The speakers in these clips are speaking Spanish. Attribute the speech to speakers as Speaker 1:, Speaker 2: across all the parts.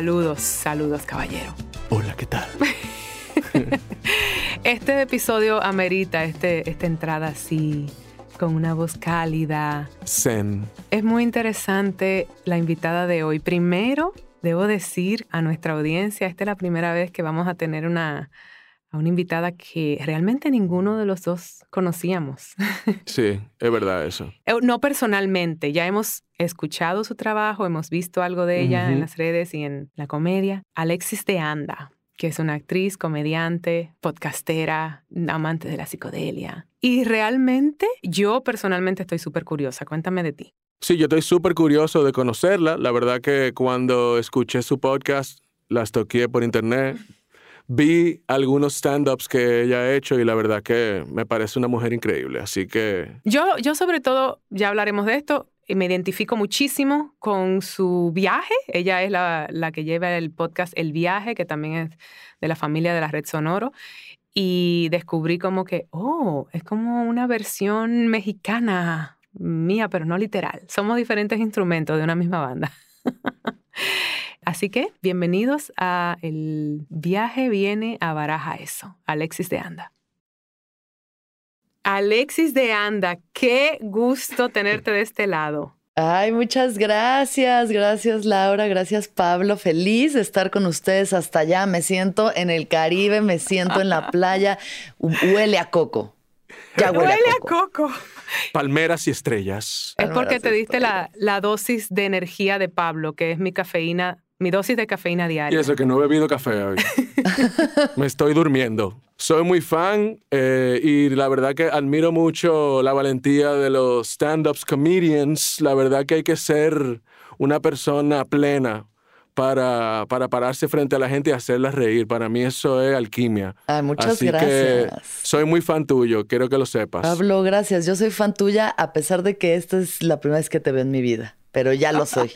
Speaker 1: Saludos, saludos, caballero.
Speaker 2: Hola, ¿qué tal?
Speaker 1: este episodio amerita este, esta entrada así, con una voz cálida.
Speaker 2: Zen.
Speaker 1: Es muy interesante la invitada de hoy. Primero, debo decir a nuestra audiencia, esta es la primera vez que vamos a tener una, a una invitada que realmente ninguno de los dos conocíamos.
Speaker 2: Sí, es verdad eso.
Speaker 1: Eh, no personalmente, ya hemos escuchado su trabajo, hemos visto algo de ella en las redes y en la comedia. Alexis de Anda, que es una actriz, comediante, podcastera, amante de la psicodelia. Y realmente yo personalmente estoy súper curiosa. Cuéntame de ti.
Speaker 2: Sí, yo estoy súper curioso de conocerla. La verdad que cuando escuché su podcast, las toqué por internet vi algunos stand-ups que ella ha hecho y la verdad que me parece una mujer increíble. Así que...
Speaker 1: Yo, yo sobre todo, ya hablaremos de esto, me identifico muchísimo con su viaje. Ella es la, la, que lleva el podcast El Viaje, que también es de la familia de la Red Sonoro. Y descubrí como que, oh, es como una versión mexicana mía, pero no literal. Somos diferentes instrumentos de una misma banda. Así que bienvenidos a El viaje viene a Baraja eso, Alexis de Anda. Alexis de Anda, qué gusto tenerte de este lado.
Speaker 3: Ay, muchas gracias, gracias Laura, gracias Pablo, feliz de estar con ustedes hasta allá. Me siento en el Caribe, me siento en la playa, huele a coco.
Speaker 1: Ya huele, a coco.
Speaker 2: Palmeras y estrellas.
Speaker 1: Es porque te diste la, la dosis de energía de Pablo, que es mi cafeína mi dosis de cafeína diaria.
Speaker 2: Y eso que no he bebido café hoy. Me estoy durmiendo. Soy muy fan eh, y la verdad que admiro mucho la valentía de los stand-ups comedians. La verdad que hay que ser una persona plena para, para pararse frente a la gente y hacerla reír. Para mí eso es alquimia.
Speaker 3: Ay, muchas gracias.
Speaker 2: soy muy fan tuyo, quiero que lo sepas.
Speaker 3: Pablo, gracias. Yo soy fan tuya a pesar de que esta es la primera vez que te veo en mi vida, pero ya lo soy.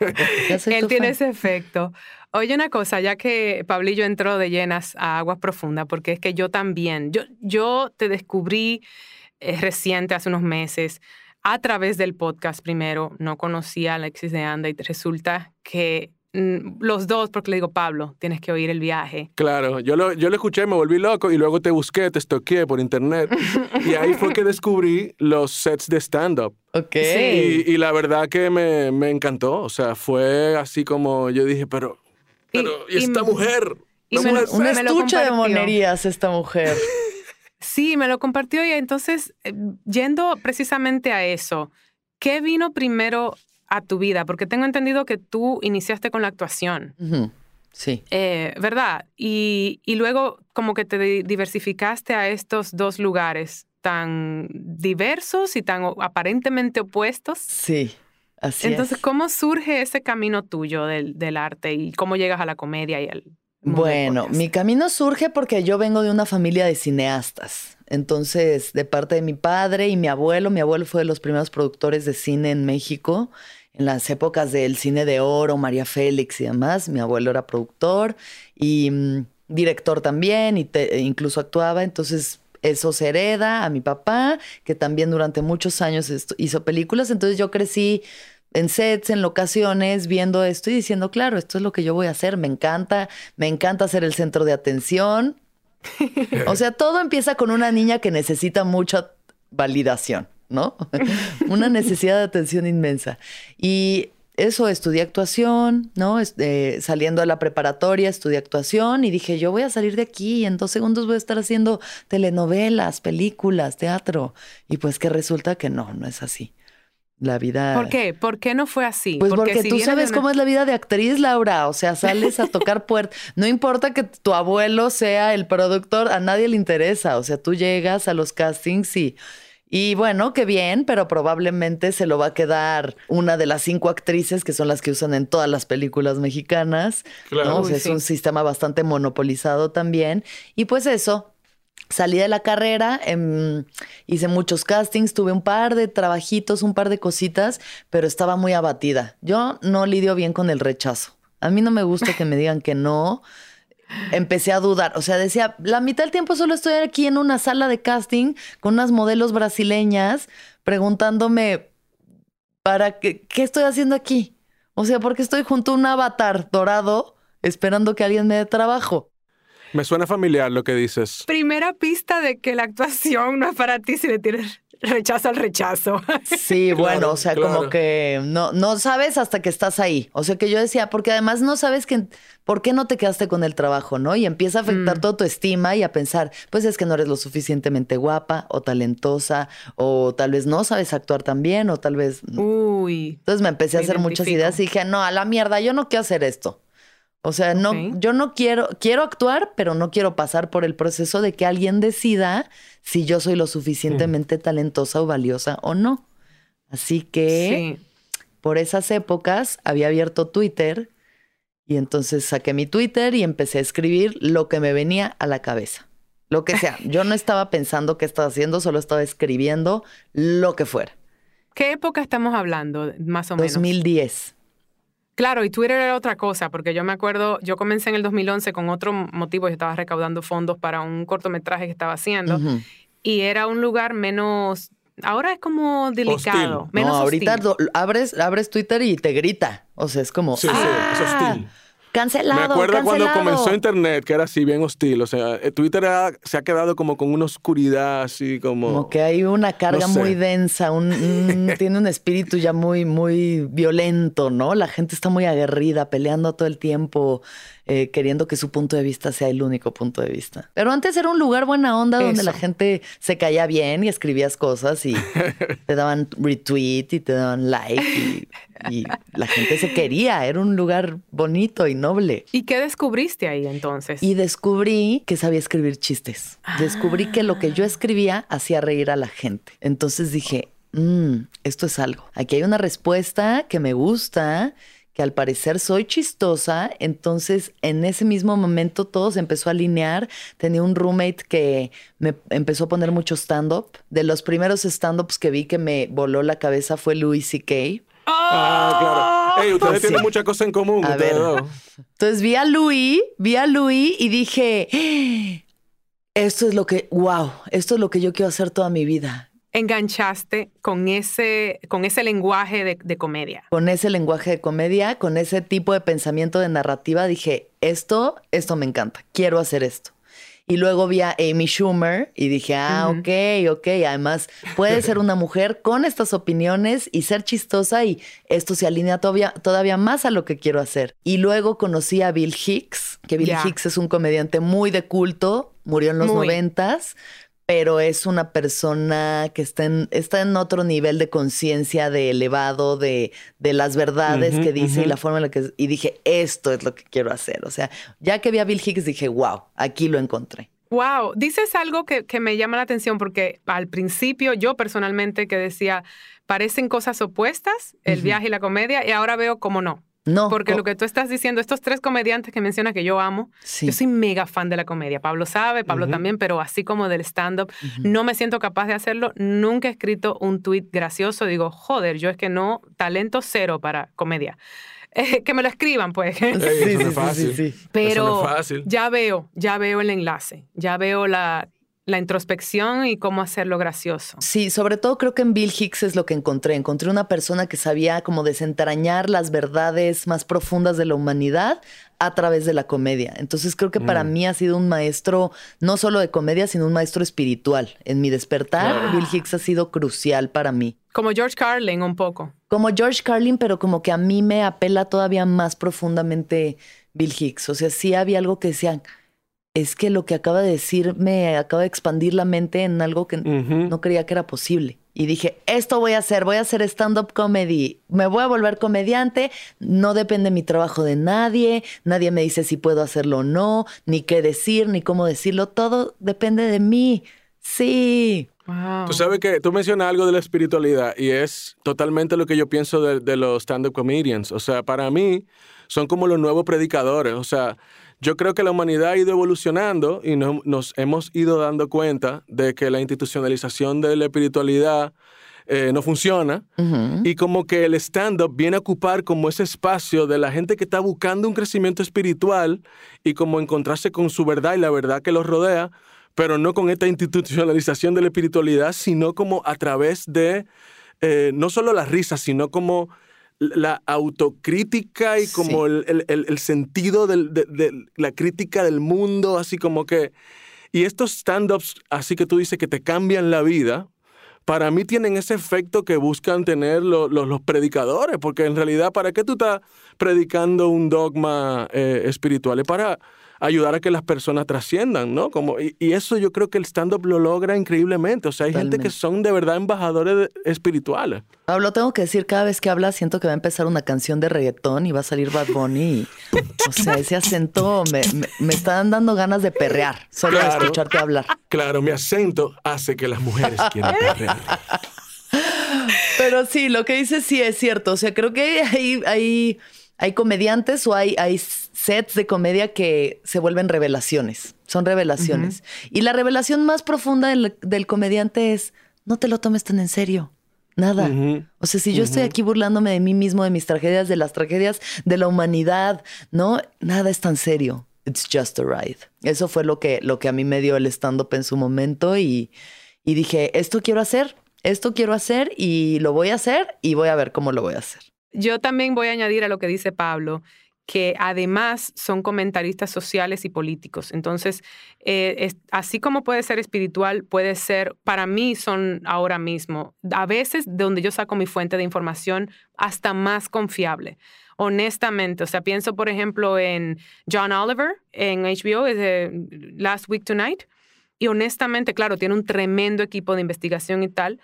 Speaker 1: Él tiene ese efecto. Oye, una cosa, ya que Pablillo entró de llenas a aguas profundas, porque es que yo también, yo, yo te descubrí eh, reciente, hace unos meses, a través del podcast primero, no conocía a Alexis de Anda y resulta que los dos, porque le digo, Pablo, tienes que oír el viaje.
Speaker 2: Claro, yo lo, yo lo escuché, me volví loco y luego te busqué, te estoqué por internet. y ahí fue que descubrí los sets de stand-up.
Speaker 3: Ok.
Speaker 2: Y, la verdad que me, me, encantó. O sea, fue así como yo dije, pero, pero, ¿y, esta mujer?
Speaker 3: Y me un estuche de monerías esta mujer.
Speaker 1: sí, me lo compartió y entonces, eh, yendo precisamente a eso, ¿qué vino primero a tu vida? Porque tengo entendido que tú iniciaste con la actuación.
Speaker 3: Sí.
Speaker 1: Eh, ¿Verdad? Y, y, luego como que te diversificaste a estos dos lugares tan diversos y tan aparentemente opuestos.
Speaker 3: Sí, así
Speaker 1: Entonces, ¿cómo surge ese camino tuyo del, del, arte y cómo llegas a la comedia y al...
Speaker 3: Bueno, mi camino surge porque yo vengo de una familia de cineastas. Entonces, de parte de mi padre y mi abuelo, mi abuelo fue de los primeros productores de cine en México en las épocas del cine de oro, María Félix y demás. Mi abuelo era productor y mm, director también, y e incluso actuaba. Entonces, eso se hereda a mi papá, que también durante muchos años hizo películas. Entonces, yo crecí en sets, en locaciones, viendo esto y diciendo, claro, esto es lo que yo voy a hacer. Me encanta, me encanta ser el centro de atención. o sea, todo empieza con una niña que necesita mucha validación. ¿No? Una necesidad de atención inmensa. Y eso, estudié actuación, ¿no? Este, saliendo a la preparatoria, estudié actuación y dije, yo voy a salir de aquí y en dos segundos voy a estar haciendo telenovelas, películas, teatro. Y pues que resulta que no, no es así. La vida.
Speaker 1: ¿Por qué? ¿Por qué no fue así?
Speaker 3: Pues porque, tú sabes cómo es la vida de actriz, Laura. O sea, sales a tocar puertas. No importa que tu abuelo sea el productor, a nadie le interesa. O sea, tú llegas a los castings y Y bueno, qué bien, pero probablemente se lo va a quedar una de las cinco actrices que son las que usan en todas las películas mexicanas.
Speaker 2: Claro.
Speaker 3: ¿no? O sea,
Speaker 1: Uy,
Speaker 3: es
Speaker 1: sí.
Speaker 3: un sistema bastante monopolizado también. Y pues eso, salí de la carrera, em, hice muchos castings, tuve un par de trabajitos, un par de cositas, pero estaba muy abatida. Yo no lidio bien con el rechazo. A mí no me gusta que me digan que no. Empecé a dudar, o sea, decía, la mitad del tiempo solo estoy aquí en una sala de casting con unas modelos brasileñas preguntándome, ¿para qué, qué estoy haciendo aquí? O sea, porque estoy junto a un avatar dorado esperando que alguien me dé trabajo.
Speaker 2: Me suena familiar lo que dices.
Speaker 1: Primera pista de que la actuación no es para ti si le tienes rechazo al rechazo.
Speaker 3: Sí,
Speaker 2: Claro,
Speaker 3: bueno, o sea, como que no, no sabes hasta que estás ahí. O sea, que yo decía, porque además no sabes que, por qué no te quedaste con el trabajo, ¿no? Y empieza a afectar
Speaker 1: Mm.
Speaker 3: toda tu estima y a pensar, pues es que no eres lo suficientemente guapa o talentosa, o tal vez no sabes actuar tan bien, o tal vez...
Speaker 1: Uy.
Speaker 3: Entonces me empecé a hacer muchas ideas y dije, no, a la mierda, yo no quiero hacer esto. O sea, no, yo no quiero, quiero actuar, pero no quiero pasar por el proceso de que alguien decida si yo soy lo suficientemente talentosa o valiosa o no. Así que
Speaker 1: Sí.
Speaker 3: por esas épocas había abierto Twitter y entonces saqué mi Twitter y empecé a escribir lo que me venía a la cabeza. Lo que sea. Yo no estaba pensando qué estaba haciendo, solo estaba escribiendo lo que fuera.
Speaker 1: ¿Qué época estamos hablando, más o menos?
Speaker 3: 2010.
Speaker 1: Claro, y Twitter era otra cosa, porque yo me acuerdo, yo comencé en el 2011 con otro motivo, yo estaba recaudando fondos para un cortometraje que estaba haciendo, y era un lugar menos, ahora es como delicado,
Speaker 2: Hostil.
Speaker 1: menos
Speaker 3: no, ahorita
Speaker 1: hostil.
Speaker 3: abres, abres Twitter y te grita. O sea, es como.
Speaker 2: Sí, sí,
Speaker 3: "Ah,
Speaker 2: es hostil.
Speaker 3: Cancelado.
Speaker 2: Me acuerdo cuando
Speaker 3: cancelado".
Speaker 2: comenzó Internet, que era así bien hostil. O sea, eh, Twitter se ha quedado como con una oscuridad así como...
Speaker 3: Como que hay una carga
Speaker 2: No sé.
Speaker 3: muy densa, un, un- tiene un espíritu ya muy, muy violento, ¿no? La gente está muy aguerrida, peleando todo el tiempo, eh, queriendo que su punto de vista sea el único punto de vista. Pero antes era un lugar buena onda donde la gente se caía bien y escribías cosas y te daban retweet y te daban like y, y la gente se quería. Era un lugar bonito y noble.
Speaker 1: ¿Y qué descubriste ahí entonces?
Speaker 3: Y descubrí que sabía escribir chistes. Descubrí que lo que yo escribía hacía reír a la gente. Entonces dije, "Mm, esto es algo. Aquí hay una respuesta que me gusta, que al parecer soy chistosa. Entonces, en ese mismo momento todo se empezó a alinear. Tenía un roommate que me empezó a poner mucho stand-up. De los primeros stand-ups que vi que me voló la cabeza fue Louis C.K.
Speaker 2: Ah, claro. Ey, ustedes
Speaker 3: Pues
Speaker 2: tienen
Speaker 3: sí.
Speaker 2: muchas cosas en común.
Speaker 3: A ver. Entonces vi a Louis, vi a Louis y dije, "Ah, esto es lo que, wow, esto es lo que yo quiero hacer toda mi vida.
Speaker 1: Enganchaste con ese, con ese lenguaje de, de comedia.
Speaker 3: Con ese lenguaje de comedia, con ese tipo de pensamiento de narrativa, dije, esto, esto me encanta, quiero hacer esto. Y luego vi a Amy Schumer y dije, ah, ok, ok. Además, puede ser una mujer con estas opiniones y ser chistosa y esto se alinea todavía, todavía más a lo que quiero hacer. Y luego conocí a Bill Hicks, que Bill. Hicks es un comediante muy de culto, murió en los noventas, pero es una persona que está en, está en otro nivel de conciencia, de elevado, de, de las verdades que dice y la forma en la que... Y dije, esto es lo que quiero hacer. O sea, ya que vi a Bill Hicks, dije, wow, aquí lo encontré.
Speaker 1: Wow, dices algo que, que me llama la atención porque al principio yo personalmente que decía, parecen cosas opuestas, el viaje y la comedia, y ahora veo cómo no.
Speaker 3: No,
Speaker 1: Porque lo que tú estás diciendo, estos tres comediantes que mencionas que yo amo,
Speaker 3: Sí.
Speaker 1: yo soy mega fan de la comedia. Pablo sabe, Pablo también, pero así como del stand-up, no me siento capaz de hacerlo. Nunca he escrito un tweet gracioso. Digo, joder, yo es que no, talento cero para comedia. Eh, que me lo escriban, pues.
Speaker 3: Sí, sí, sí, sí, sí.
Speaker 1: Pero
Speaker 2: Eso no es fácil.
Speaker 1: ya veo, ya veo el enlace, ya veo la, la introspección y cómo hacerlo gracioso.
Speaker 3: Sí, sobre todo creo que en Bill Hicks es lo que encontré. Encontré una persona que sabía como desentrañar las verdades más profundas de la humanidad a través de la comedia. Entonces creo que para
Speaker 2: Mm.
Speaker 3: mí ha sido un maestro no solo de comedia, sino un maestro espiritual. En mi despertar. Bill Hicks ha sido crucial para mí.
Speaker 1: Como George Carlin un poco.
Speaker 3: Como George Carlin, pero como que a mí me apela todavía más profundamente Bill Hicks. O sea, sí había algo que decía, es que lo que acaba de decir me acaba de expandir la mente en algo que no creía que era posible. Y dije, esto voy a hacer, voy a hacer stand-up comedy, me voy a volver comediante, no depende mi trabajo de nadie, nadie me dice si puedo hacerlo o no, ni qué decir, ni cómo decirlo, todo depende de mí. Sí.
Speaker 2: Tú sabes que tú mencionas algo de la espiritualidad y es totalmente lo que yo pienso de, de los stand-up comedians. O sea, para mí son como los nuevos predicadores. O sea, yo creo que la humanidad ha ido evolucionando y nos hemos ido dando cuenta de que la institucionalización de la espiritualidad eh, no funciona. Y como que el stand-up viene a ocupar como ese espacio de la gente que está buscando un crecimiento espiritual y como encontrarse con su verdad y la verdad que los rodea, pero no con esta institucionalización de la espiritualidad, sino como a través de eh, no solo la risa, sino como la autocrítica y como el, sentido de, la crítica del mundo, así como que... Y estos stand-ups, así que tú dices que te cambian la vida, para mí tienen ese efecto que buscan tener los, predicadores, porque en realidad, ¿para qué tú estás predicando un dogma eh, espiritual? Es para ayudar a que las personas trasciendan, ¿no? Como, y, eso yo creo que el stand-up lo logra increíblemente. O sea, hay gente que son de verdad embajadores espirituales.
Speaker 3: Pablo, tengo que decir, cada vez que hablas siento que va a empezar una canción de reggaetón y va a salir Bad Bunny. o sea, ese acento me, me, están dando ganas de perrear, solo de escucharte hablar.
Speaker 2: Claro, mi acento hace que las mujeres quieran perrear.
Speaker 3: Pero sí, lo que dices sí es cierto. O sea, creo que hay, hay, hay comediantes o hay, hay sets de comedia que se vuelven revelaciones. Son revelaciones. Y la revelación más profunda del, comediante es, no te lo tomes tan en serio. Nada. O sea, si yo estoy aquí burlándome de mí mismo, de mis tragedias, de las tragedias de la humanidad, no, nada es tan serio. It's just a ride. Eso fue lo que, lo que a mí me dio el stand-up en su momento y, y dije, esto quiero hacer, esto quiero hacer y lo voy a hacer y voy a ver cómo lo voy a hacer.
Speaker 1: Yo también voy a añadir a lo que dice Pablo, que además son comentaristas sociales y políticos. Entonces, eh, así como puede ser espiritual, puede ser, para mí son ahora mismo, a veces de donde yo saco mi fuente de información, hasta más confiable. Honestamente, o sea, pienso por ejemplo en John Oliver en HBO, es de Last Week Tonight, y honestamente, claro, tiene un tremendo equipo de investigación y tal,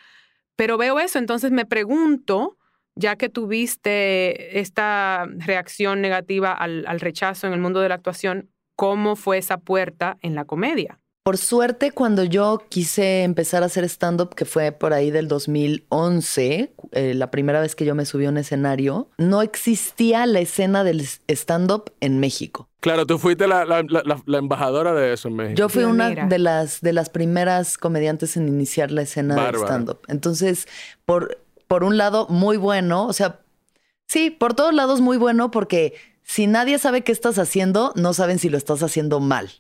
Speaker 1: pero veo eso, entonces me pregunto, ya que tuviste esta reacción negativa al, rechazo en el mundo de la actuación, ¿cómo fue esa puerta en la comedia?
Speaker 3: Por suerte, cuando yo quise empezar a hacer stand-up, que fue por ahí del 2011, eh, la primera vez que yo me subí a un escenario, no existía la escena del stand-up en México.
Speaker 2: Claro, tú fuiste la, embajadora de eso en México.
Speaker 3: Yo fui una de las, de las primeras comediantes en iniciar la escena del stand-up. Entonces, por, por un lado, muy bueno. O sea, sí, por todos lados muy bueno porque si nadie sabe qué estás haciendo, no saben si lo estás haciendo mal.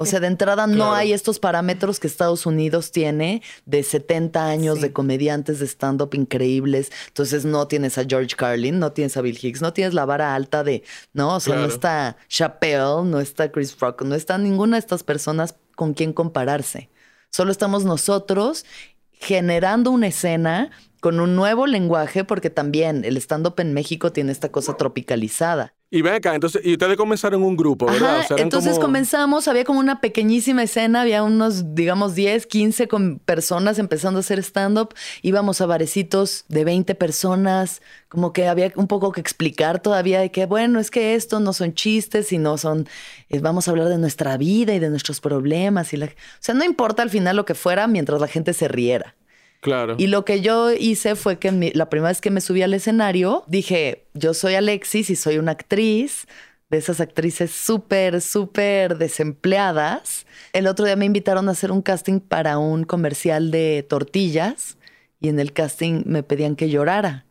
Speaker 3: O sea, de entrada no hay estos parámetros que Estados Unidos tiene de 70 años de comediantes de stand-up increíbles. Entonces no tienes a George Carlin, no tienes a Bill Hicks, no tienes la vara alta de, no, o sea, no está Chappelle, no está Chris Rock, no está ninguna de estas personas con quien compararse. Solo estamos nosotros generando una escena con un nuevo lenguaje, porque también el stand-up en México tiene esta cosa tropicalizada.
Speaker 2: Y ven acá, entonces, y ustedes comenzaron un grupo, ¿verdad?
Speaker 3: entonces comenzamos, había como una pequeñísima escena, había unos, digamos, 10, 15 con personas empezando a hacer stand-up, íbamos a barecitos de 20 personas, como que había un poco que explicar todavía de que, bueno, es que esto no son chistes, sino son, eh, vamos a hablar de nuestra vida y de nuestros problemas. Y la, o sea, no importa al final lo que fuera mientras la gente se riera.
Speaker 2: Claro.
Speaker 3: Y lo que yo hice fue que la primera vez que me subí al escenario, dije, yo soy Alexis y soy una actriz de esas actrices súper, súper desempleadas. El otro día me invitaron a hacer un casting para un comercial de tortillas y en el casting me pedían que llorara.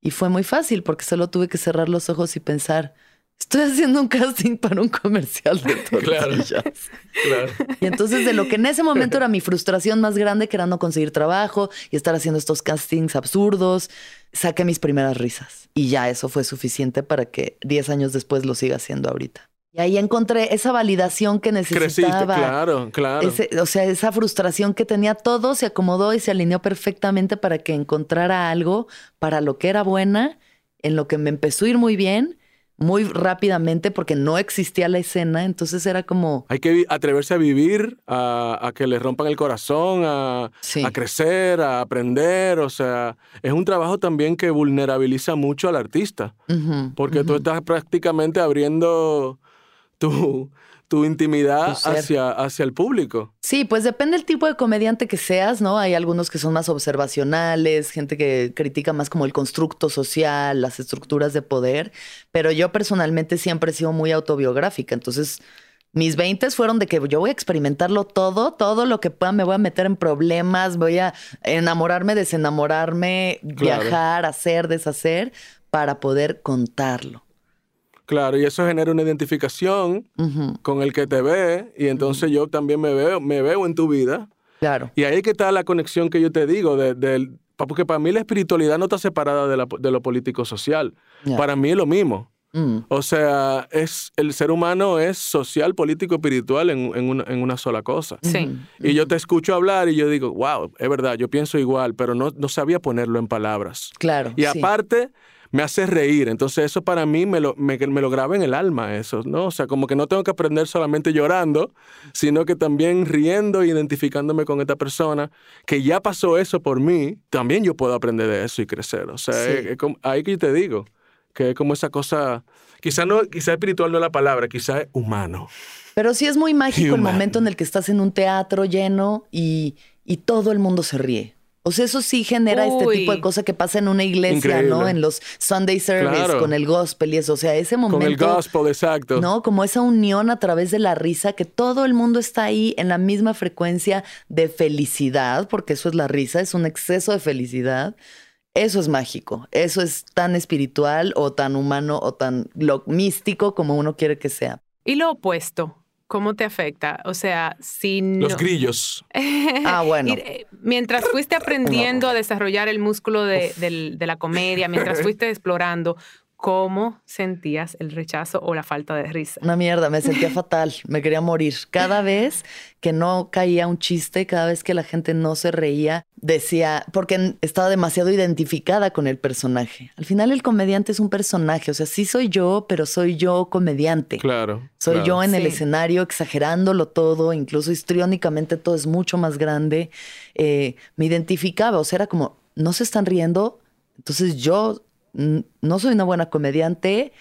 Speaker 3: Y fue muy fácil porque solo tuve que cerrar los ojos y pensar, estoy haciendo un casting para un comercial de tortillas. claro, Y entonces de lo que en ese momento era mi frustración más grande, que era no conseguir trabajo y estar haciendo estos castings absurdos, saqué mis primeras risas. Y ya eso fue suficiente para que 10 años después lo siga haciendo ahorita. Y ahí encontré esa validación que necesitaba.
Speaker 2: claro, claro.
Speaker 3: o sea, esa frustración que tenía todo se acomodó y se alineó perfectamente para que encontrara algo para lo que era buena, en lo que me empezó a ir muy bien muy rápidamente porque no existía la escena, entonces era como...
Speaker 2: Hay que atreverse a vivir, a, que le rompan el corazón, a, crecer, a aprender, o sea, es un trabajo también que vulnerabiliza mucho al artista, porque tú estás prácticamente abriendo tu, tu intimidad
Speaker 3: Tu
Speaker 2: hacia, hacia el público.
Speaker 3: Sí, pues depende del tipo de comediante que seas, ¿no? Hay algunos que son más observacionales, gente que critica más como el constructo social, las estructuras de poder, pero yo personalmente siempre he sido muy autobiográfica, entonces mis 20 fueron de que yo voy a experimentarlo todo, todo lo que pueda, me voy a meter en problemas, voy a enamorarme, desenamorarme,
Speaker 2: Claro.
Speaker 3: viajar, hacer, deshacer, para poder contarlo.
Speaker 2: Claro, y eso genera una identificación con el que te ve, y entonces yo también me veo, me veo en tu vida.
Speaker 3: claro.
Speaker 2: Y ahí que está la conexión que yo te digo, de, porque para mí la espiritualidad no está separada de, la- de lo político-social. Para mí es lo mismo.
Speaker 3: Mm,
Speaker 2: O sea, es, el ser humano es social, político, espiritual en, en una, en una sola cosa.
Speaker 1: Sí.
Speaker 2: Y yo te escucho hablar y yo digo, wow, es verdad, yo pienso igual, pero no, no sabía ponerlo en palabras.
Speaker 3: Claro.
Speaker 2: Y
Speaker 3: sí.
Speaker 2: aparte, me hace reír. Entonces, eso para mí me lo, me, me lo graba en el alma, eso, ¿no? O sea, como que no tengo que aprender solamente llorando, sino que también riendo e identificándome con esta persona que ya pasó eso por mí, también yo puedo aprender de eso y crecer. O sea,
Speaker 3: Sí.
Speaker 2: es- es como- ahí que yo te digo, que es como esa cosa, quizá no, quizá espiritual no es la palabra, quizá es humano.
Speaker 3: Pero sí es muy mágico el momento en el que estás en un teatro lleno y, y todo el mundo se ríe. O sea, eso sí genera este tipo de cosa que pasa en una iglesia, ¿no? En los Sunday service
Speaker 2: Claro.
Speaker 3: con el gospel y eso. O sea, ese momento.
Speaker 2: Con el gospel, exacto.
Speaker 3: ¿no? Como esa unión a través de la risa, que todo el mundo está ahí en la misma frecuencia de felicidad, porque eso es la risa, es un exceso de felicidad. Eso es mágico, eso es tan espiritual o tan humano o tan lo místico como uno quiere que sea.
Speaker 1: Y lo opuesto, ¿cómo te afecta? O sea, si no...
Speaker 2: Los grillos.
Speaker 3: Ah, bueno.
Speaker 1: Y, eh, mientras fuiste aprendiendo a desarrollar el músculo de, del- de la comedia, mientras fuiste explorando, ¿cómo sentías el rechazo o la falta de risa?
Speaker 3: Una mierda, me sentía fatal, me quería morir. Cada vez que no caía un chiste, cada vez que la gente no se reía, decía, porque estaba demasiado identificada con el personaje. Al final el comediante es un personaje, o sea, sí soy yo, pero soy yo comediante.
Speaker 2: Claro.
Speaker 3: Soy
Speaker 2: claro.
Speaker 3: yo en el escenario exagerándolo todo, incluso histriónicamente todo es mucho más grande. Eh, me identificaba, o sea, era como, no se están riendo, entonces yo no soy una buena comediante,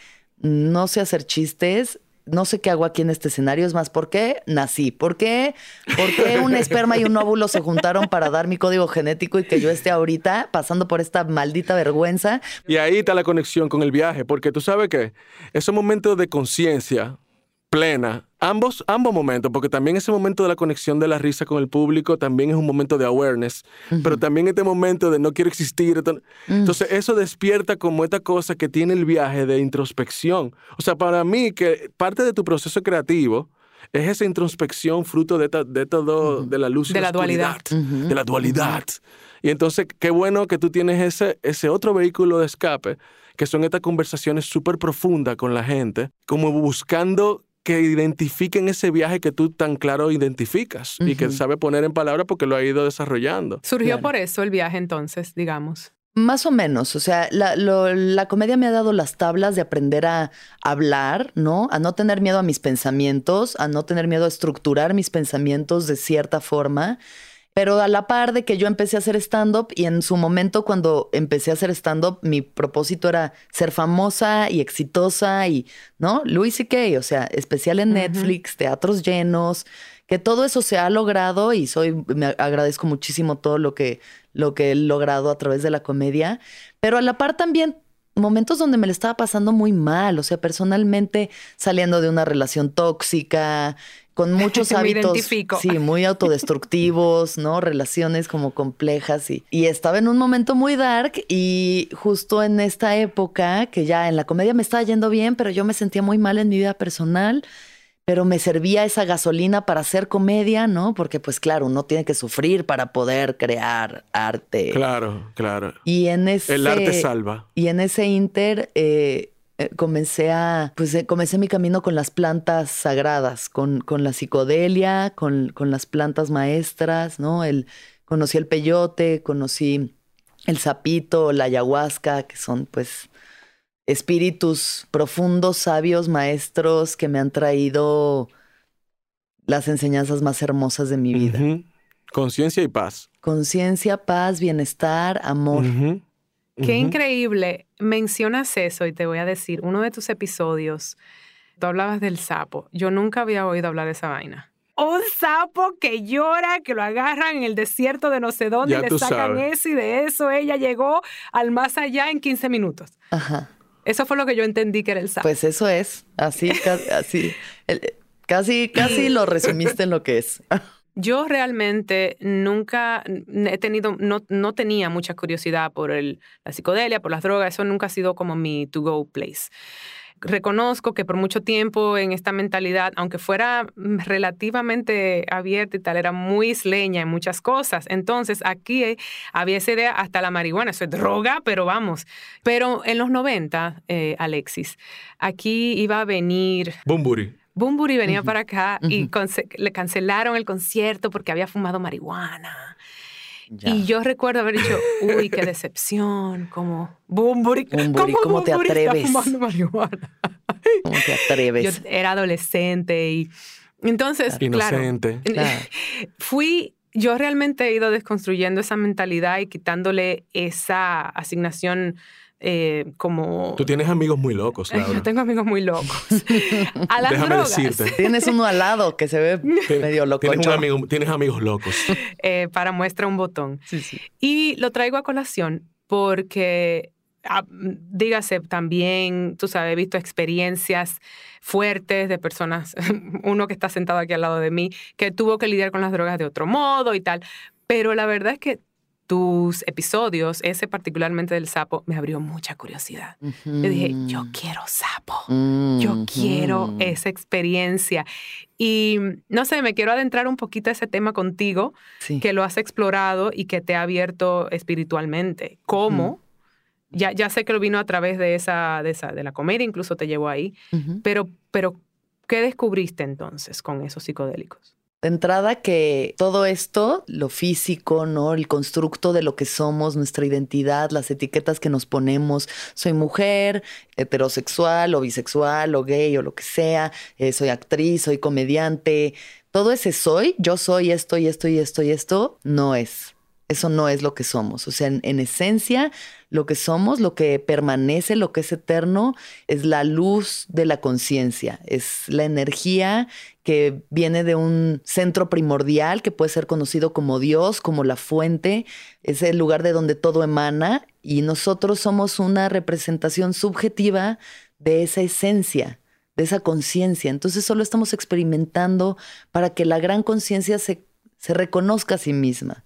Speaker 3: no sé hacer chistes, no sé qué hago aquí en este escenario, es más, ¿por qué nací? ¿Por qué? ¿Por qué un esperma y un óvulo se juntaron para dar mi código genético y que yo esté ahorita pasando por esta maldita vergüenza?
Speaker 2: Y ahí está la conexión con el viaje, porque tú sabes que esos momentos de conciencia plena, ambos, ambos momentos, porque también ese momento de la conexión de la risa con el público también es un momento de awareness, pero también este momento de no quiero existir. esto- Entonces eso despierta como esta cosa que tiene el viaje de introspección. O sea, para mí que parte de tu proceso creativo es esa introspección fruto de, esta- de todo, de la luz y
Speaker 1: De
Speaker 2: la,
Speaker 1: la dualidad.
Speaker 2: de la dualidad. Y entonces, qué bueno que tú tienes ese, ese otro vehículo de escape, que son estas conversaciones súper profundas con la gente, como buscando que identifiquen ese viaje que tú tan claro identificas y que sabe poner en palabras porque lo ha ido desarrollando.
Speaker 1: Surgió
Speaker 3: Claro.
Speaker 1: por eso el viaje entonces, digamos.
Speaker 3: Más o menos, o sea, la, lo- la comedia me ha dado las tablas de aprender a hablar, ¿no? A no tener miedo a mis pensamientos, a no tener miedo a estructurar mis pensamientos de cierta forma, pero a la par de que yo empecé a hacer stand-up y en su momento cuando empecé a hacer stand-up, mi propósito era ser famosa y exitosa y, ¿no? Louis C.K., o sea, especial en. Netflix, teatros llenos, que todo eso se ha logrado y soy, me agradezco muchísimo todo lo que, lo que he logrado a través de la comedia, pero a la par también momentos donde me le estaba pasando muy mal, o sea, personalmente saliendo de una relación tóxica, con muchos
Speaker 1: Me
Speaker 3: hábitos,
Speaker 1: identifico.
Speaker 3: sí, muy autodestructivos, ¿no? Relaciones como complejas y, y estaba en un momento muy dark y justo en esta época que ya en la comedia me estaba yendo bien, pero yo me sentía muy mal en mi vida personal pero me servía esa gasolina para hacer comedia, ¿no? Porque pues claro, uno tiene que sufrir para poder crear arte.
Speaker 2: Claro, claro.
Speaker 3: Y en ese...
Speaker 2: El arte salva.
Speaker 3: Y en ese inter eh, eh, comencé a, pues eh, comencé mi camino con las plantas sagradas, con, con la psicodelia, con, con las plantas maestras, ¿no? El, conocí el peyote, conocí el sapito, la ayahuasca, que son pues espíritus profundos, sabios, maestros que me han traído las enseñanzas más hermosas de mi vida.
Speaker 2: Conciencia y paz.
Speaker 3: Conciencia, paz, bienestar, amor.
Speaker 1: Qué increíble. Mencionas eso y te voy a decir, uno de tus episodios Tú hablabas del sapo. Yo nunca había oído hablar de esa vaina. Un sapo que llora, que lo agarran en el desierto de no sé dónde,
Speaker 2: Ya
Speaker 1: y le sacan
Speaker 2: sabes.
Speaker 1: eso y de eso ella llegó al más allá en 15 minutos.
Speaker 3: Ajá.
Speaker 1: Eso fue lo que yo entendí que era el sapo.
Speaker 3: Pues eso es, así, así, el- casi, casi lo resumiste en lo que es.
Speaker 1: Yo realmente nunca he tenido, no, no tenía mucha curiosidad por el, la psicodelia, por las drogas, eso nunca ha sido como mi to-go place. Reconozco que por mucho tiempo en esta mentalidad, aunque fuera mm, relativamente abierta y tal, era muy isleña en muchas cosas. Entonces aquí había esa idea hasta la marihuana, eso es droga, pero vamos. Pero en los 90, eh, Alexis, aquí iba a venir
Speaker 2: Bumburi.
Speaker 1: Bumburi venía para acá y le cancelaron el concierto porque había fumado marihuana.
Speaker 3: Ya.
Speaker 1: Y yo recuerdo haber dicho, uy, qué decepción, como Bumburi,
Speaker 3: Bumburi, ¿cómo te
Speaker 1: Bumburi
Speaker 3: atreves?
Speaker 1: fumando marihuana?
Speaker 3: ¿Cómo te
Speaker 1: Yo
Speaker 3: atreves?
Speaker 1: era adolescente y entonces, claro,
Speaker 2: Inocente.
Speaker 3: Claro.
Speaker 1: fui, yo realmente he ido desconstruyendo esa mentalidad y quitándole esa asignación eh, como...
Speaker 2: Tú tienes amigos muy locos, Laura.
Speaker 1: Yo tengo amigos muy locos. A las
Speaker 2: Déjame
Speaker 1: drogas.
Speaker 2: decirte.
Speaker 3: Tienes uno al lado que se ve
Speaker 2: Tien-
Speaker 3: medio loco.
Speaker 2: Tienes, un amigo- tienes amigos locos.
Speaker 1: eh, para muestra un botón.
Speaker 3: Sí, sí.
Speaker 1: Y lo traigo a colación porque, ah, dígase, también, tú sabes, he visto experiencias fuertes de personas, uno que está sentado aquí al lado de mí, que tuvo que lidiar con las drogas de otro modo y tal. Pero la verdad es que tus episodios, ese particularmente del sapo, me abrió mucha curiosidad. Yo dije, yo quiero sapo. Yo quiero esa experiencia. Y no sé, me quiero adentrar un poquito a ese tema contigo,
Speaker 3: Sí.
Speaker 1: que lo has explorado y que te ha abierto espiritualmente. ¿Cómo? Ya, ya sé que lo vino a través de esa, de esa, de la comedia, incluso te llevó ahí. Pero, pero, ¿qué descubriste entonces con esos psicodélicos?
Speaker 3: De entrada que todo esto, lo físico, ¿no? El constructo de lo que somos, nuestra identidad, las etiquetas que nos ponemos, soy mujer, heterosexual o bisexual o gay o lo que sea, eh, soy actriz, soy comediante, todo ese soy, yo soy esto y esto y esto y esto, no es. Eso no es lo que somos. O sea, en, en esencia, lo que somos, lo que permanece, lo que es eterno, es la luz de la conciencia, es la energía que viene de un centro primordial que puede ser conocido como Dios, como la fuente, es el lugar de donde todo emana y nosotros somos una representación subjetiva de esa esencia, de esa conciencia. Entonces solo estamos experimentando para que la gran conciencia se, se reconozca a sí misma.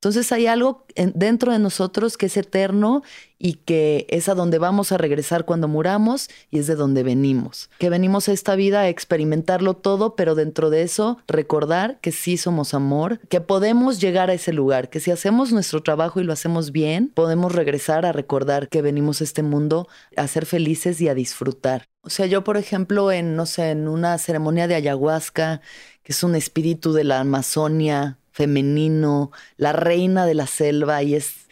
Speaker 3: Entonces hay algo en- dentro de nosotros que es eterno y que es a donde vamos a regresar cuando muramos y es de donde venimos. Que venimos a esta vida a experimentarlo todo, pero dentro de eso recordar que sí somos amor, que podemos llegar a ese lugar, que si hacemos nuestro trabajo y lo hacemos bien, podemos regresar a recordar que venimos a este mundo a ser felices y a disfrutar. O sea, yo por ejemplo en, no sé, en una ceremonia de ayahuasca, que es un espíritu de la Amazonia, femenino, la reina de la selva y es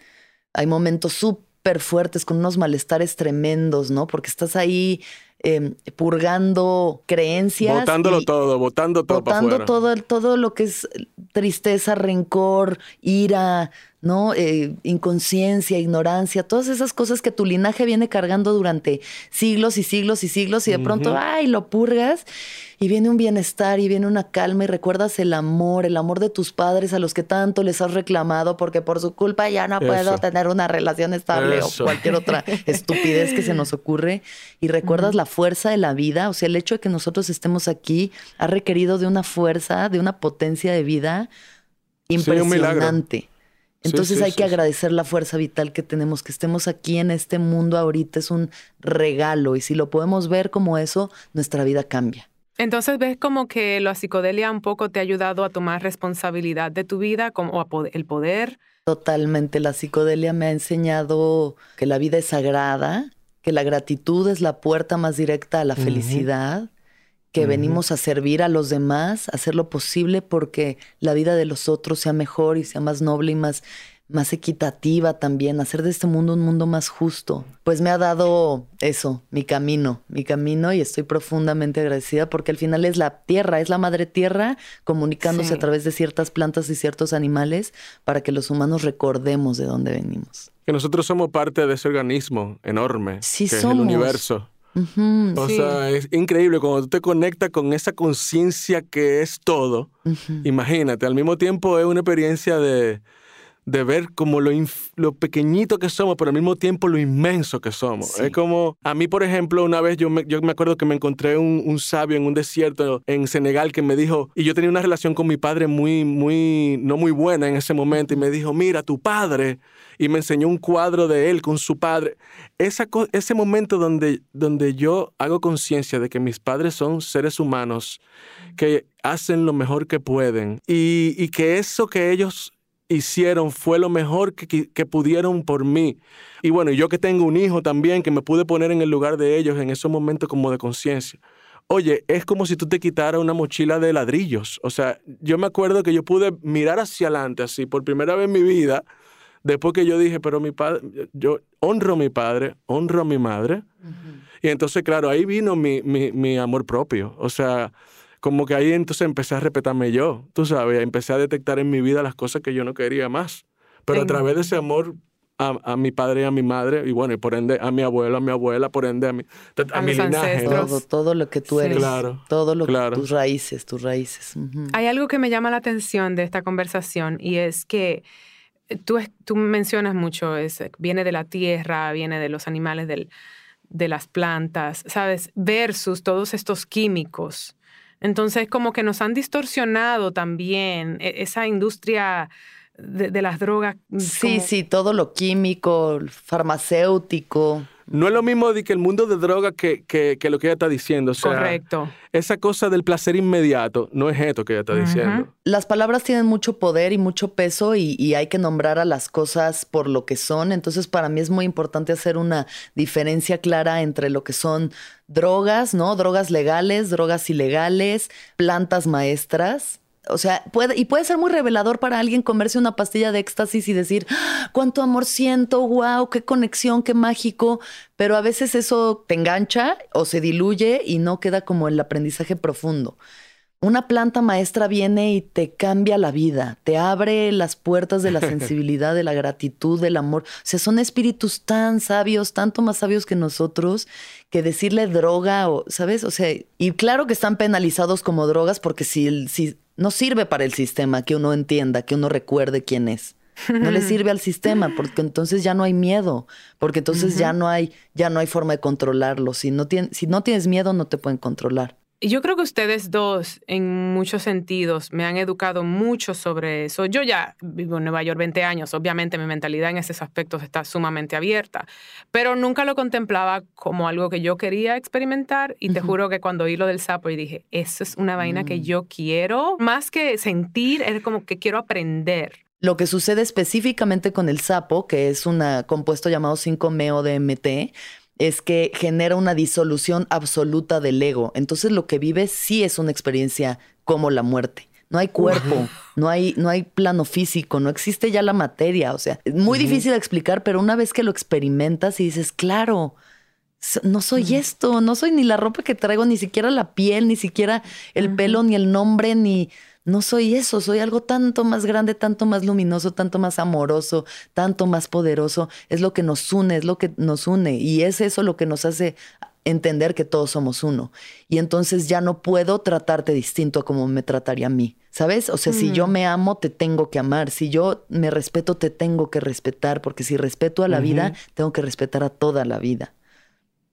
Speaker 3: hay momentos súper fuertes con unos malestares tremendos, ¿no? Porque estás ahí eh, purgando creencias.
Speaker 2: Botándolo
Speaker 3: y-
Speaker 2: todo, botando todo para
Speaker 3: botando
Speaker 2: afuera.
Speaker 3: todo, todo lo que es tristeza, rencor, ira, ¿no? Eh, inconsciencia, ignorancia, todas esas cosas que tu linaje viene cargando durante siglos y siglos y siglos y de pronto, ay, lo purgas y viene un bienestar y viene una calma y recuerdas el amor, el amor de tus padres a los que tanto les has reclamado porque por su culpa ya no puedo
Speaker 2: Eso.
Speaker 3: tener una relación estable
Speaker 2: Eso.
Speaker 3: o cualquier otra estupidez que se nos ocurre y recuerdas la fuerza de la vida, o sea, el hecho de que nosotros estemos aquí ha requerido de una fuerza, de una potencia de vida
Speaker 2: Sí, un milagro.
Speaker 3: impresionante. Entonces
Speaker 2: sí,
Speaker 3: hay
Speaker 2: sí,
Speaker 3: que
Speaker 2: sí.
Speaker 3: agradecer la fuerza vital que tenemos, que estemos aquí en este mundo ahorita es un regalo y si lo podemos ver como eso, nuestra vida cambia.
Speaker 1: Entonces ves como que la psicodelia un poco te ha ayudado a tomar responsabilidad de tu vida, como o a pod- el poder.
Speaker 3: Totalmente, la psicodelia me ha enseñado que la vida es sagrada, que la gratitud es la puerta más directa a la felicidad, que venimos a servir a los demás, a hacer lo posible porque la vida de los otros sea mejor y sea más noble y más, más equitativa también, hacer de este mundo un mundo más justo. Pues me ha dado eso, mi camino, mi camino y estoy profundamente agradecida porque al final es la tierra, es la madre tierra comunicándose
Speaker 1: Sí.
Speaker 3: a través de ciertas plantas y ciertos animales para que los humanos recordemos de dónde venimos.
Speaker 2: Que nosotros somos parte de ese organismo enorme
Speaker 3: Sí
Speaker 2: que es
Speaker 3: somos.
Speaker 2: el universo. O sea, es increíble cuando tú te conectas con esa conciencia que es todo. Imagínate, al mismo tiempo es una experiencia de, de ver como lo, lo, pequeñito que somos, pero al mismo tiempo lo inmenso que somos. Es como, a mí, por ejemplo, una vez yo me, yo me acuerdo que me encontré un, un, sabio en un desierto en Senegal que me dijo, y yo tenía una relación con mi padre muy, muy, no muy buena en ese momento, y me dijo, mira, tu padre, y me enseñó un cuadro de él con su padre. Esa, ese momento donde, donde yo hago conciencia de que mis padres son seres humanos que hacen lo mejor que pueden y, y que eso que ellos hicieron fue lo mejor que, que, pudieron por mí. Y bueno, yo que tengo un hijo también, que me pude poner en el lugar de ellos en esos momentos como de conciencia. Oye, es como si tú te quitaras una mochila de ladrillos. O sea, yo me acuerdo que yo pude mirar hacia adelante así por primera vez en mi vida, después que yo dije, pero mi padre, yo honro a mi padre, honro a mi madre. Y entonces, claro, ahí vino mi, mi, mi amor propio. O sea, como que ahí entonces empecé a respetarme yo, tú sabes, empecé a detectar en mi vida las cosas que yo no quería más. Pero a través de ese amor a, mi padre y a mi madre, y bueno, y por ende a mi abuelo, a mi abuela, por ende a mi, a, mi linaje.
Speaker 3: Todo, todo lo que tú eres. Claro. Todo lo que tus raíces, tus raíces.
Speaker 1: Hay algo que me llama la atención de esta conversación y es que tú, tú mencionas mucho, es, viene de la tierra, viene de los animales, del, de las plantas, ¿sabes? Versus todos estos químicos entonces, como que nos han distorsionado también e-, esa industria de, las drogas.
Speaker 3: Mm, sí, sí, todo lo químico, farmacéutico.
Speaker 2: No es lo mismo de que el mundo de droga que, que, lo que ella está diciendo.
Speaker 1: Correcto.
Speaker 2: Esa cosa del placer inmediato no es esto que ella está diciendo.
Speaker 3: Las palabras tienen mucho poder y mucho peso y, y, hay que nombrar a las cosas por lo que son. Entonces, para mí es muy importante hacer una diferencia clara entre lo que son drogas, ¿no? Drogas legales, drogas ilegales, plantas maestras o sea, puede, y puede ser muy revelador para alguien comerse una pastilla de éxtasis y decir, ¡Ah! cuánto amor siento, wow, qué conexión, qué mágico. Pero a veces eso te engancha o se diluye y no queda como el aprendizaje profundo. Una planta maestra viene y te cambia la vida, te abre las puertas de la sensibilidad, de la gratitud, del amor. O sea, son espíritus tan sabios, tanto más sabios que nosotros, que decirle droga o, ¿sabes? O sea, y claro que están penalizados como drogas porque si, si no sirve para el sistema que uno entienda, que uno recuerde quién es. No le sirve al sistema porque entonces ya no hay miedo, porque entonces ya no hay ya no hay forma de controlarlo. Si no, si no tienes miedo no te pueden controlar.
Speaker 1: Yo creo que ustedes dos, en muchos sentidos, me han educado mucho sobre eso. Yo ya vivo en Nueva York 20 años, obviamente mi mentalidad en esos aspectos está sumamente abierta, pero nunca lo contemplaba como algo que yo quería experimentar y te juro que cuando oí lo del sapo y dije, eso es una vaina que mm. yo quiero, más que sentir, es como que quiero aprender.
Speaker 3: Lo que sucede específicamente con el sapo, que es un compuesto llamado 5-MeO-DMT, es que genera una disolución absoluta del ego. Entonces lo que vives sí es una experiencia como la muerte. No hay cuerpo, no hay, no hay plano físico, no existe ya la materia. O sea, es muy difícil de explicar, pero una vez que lo experimentas y dices, claro, no soy esto, no soy ni la ropa que traigo, ni siquiera la piel, ni siquiera el pelo, ni el nombre, ni, no soy eso, soy algo tanto más grande, tanto más luminoso, tanto más amoroso, tanto más poderoso. Es lo que nos une, es lo que nos une y es eso lo que nos hace entender que todos somos uno. Y entonces ya no puedo tratarte distinto a como me trataría a mí. ¿Sabes? O sea, si yo mm. me amo, te tengo que amar. Si yo me respeto, te tengo que respetar. Porque si respeto a la vida, tengo que respetar a toda la vida.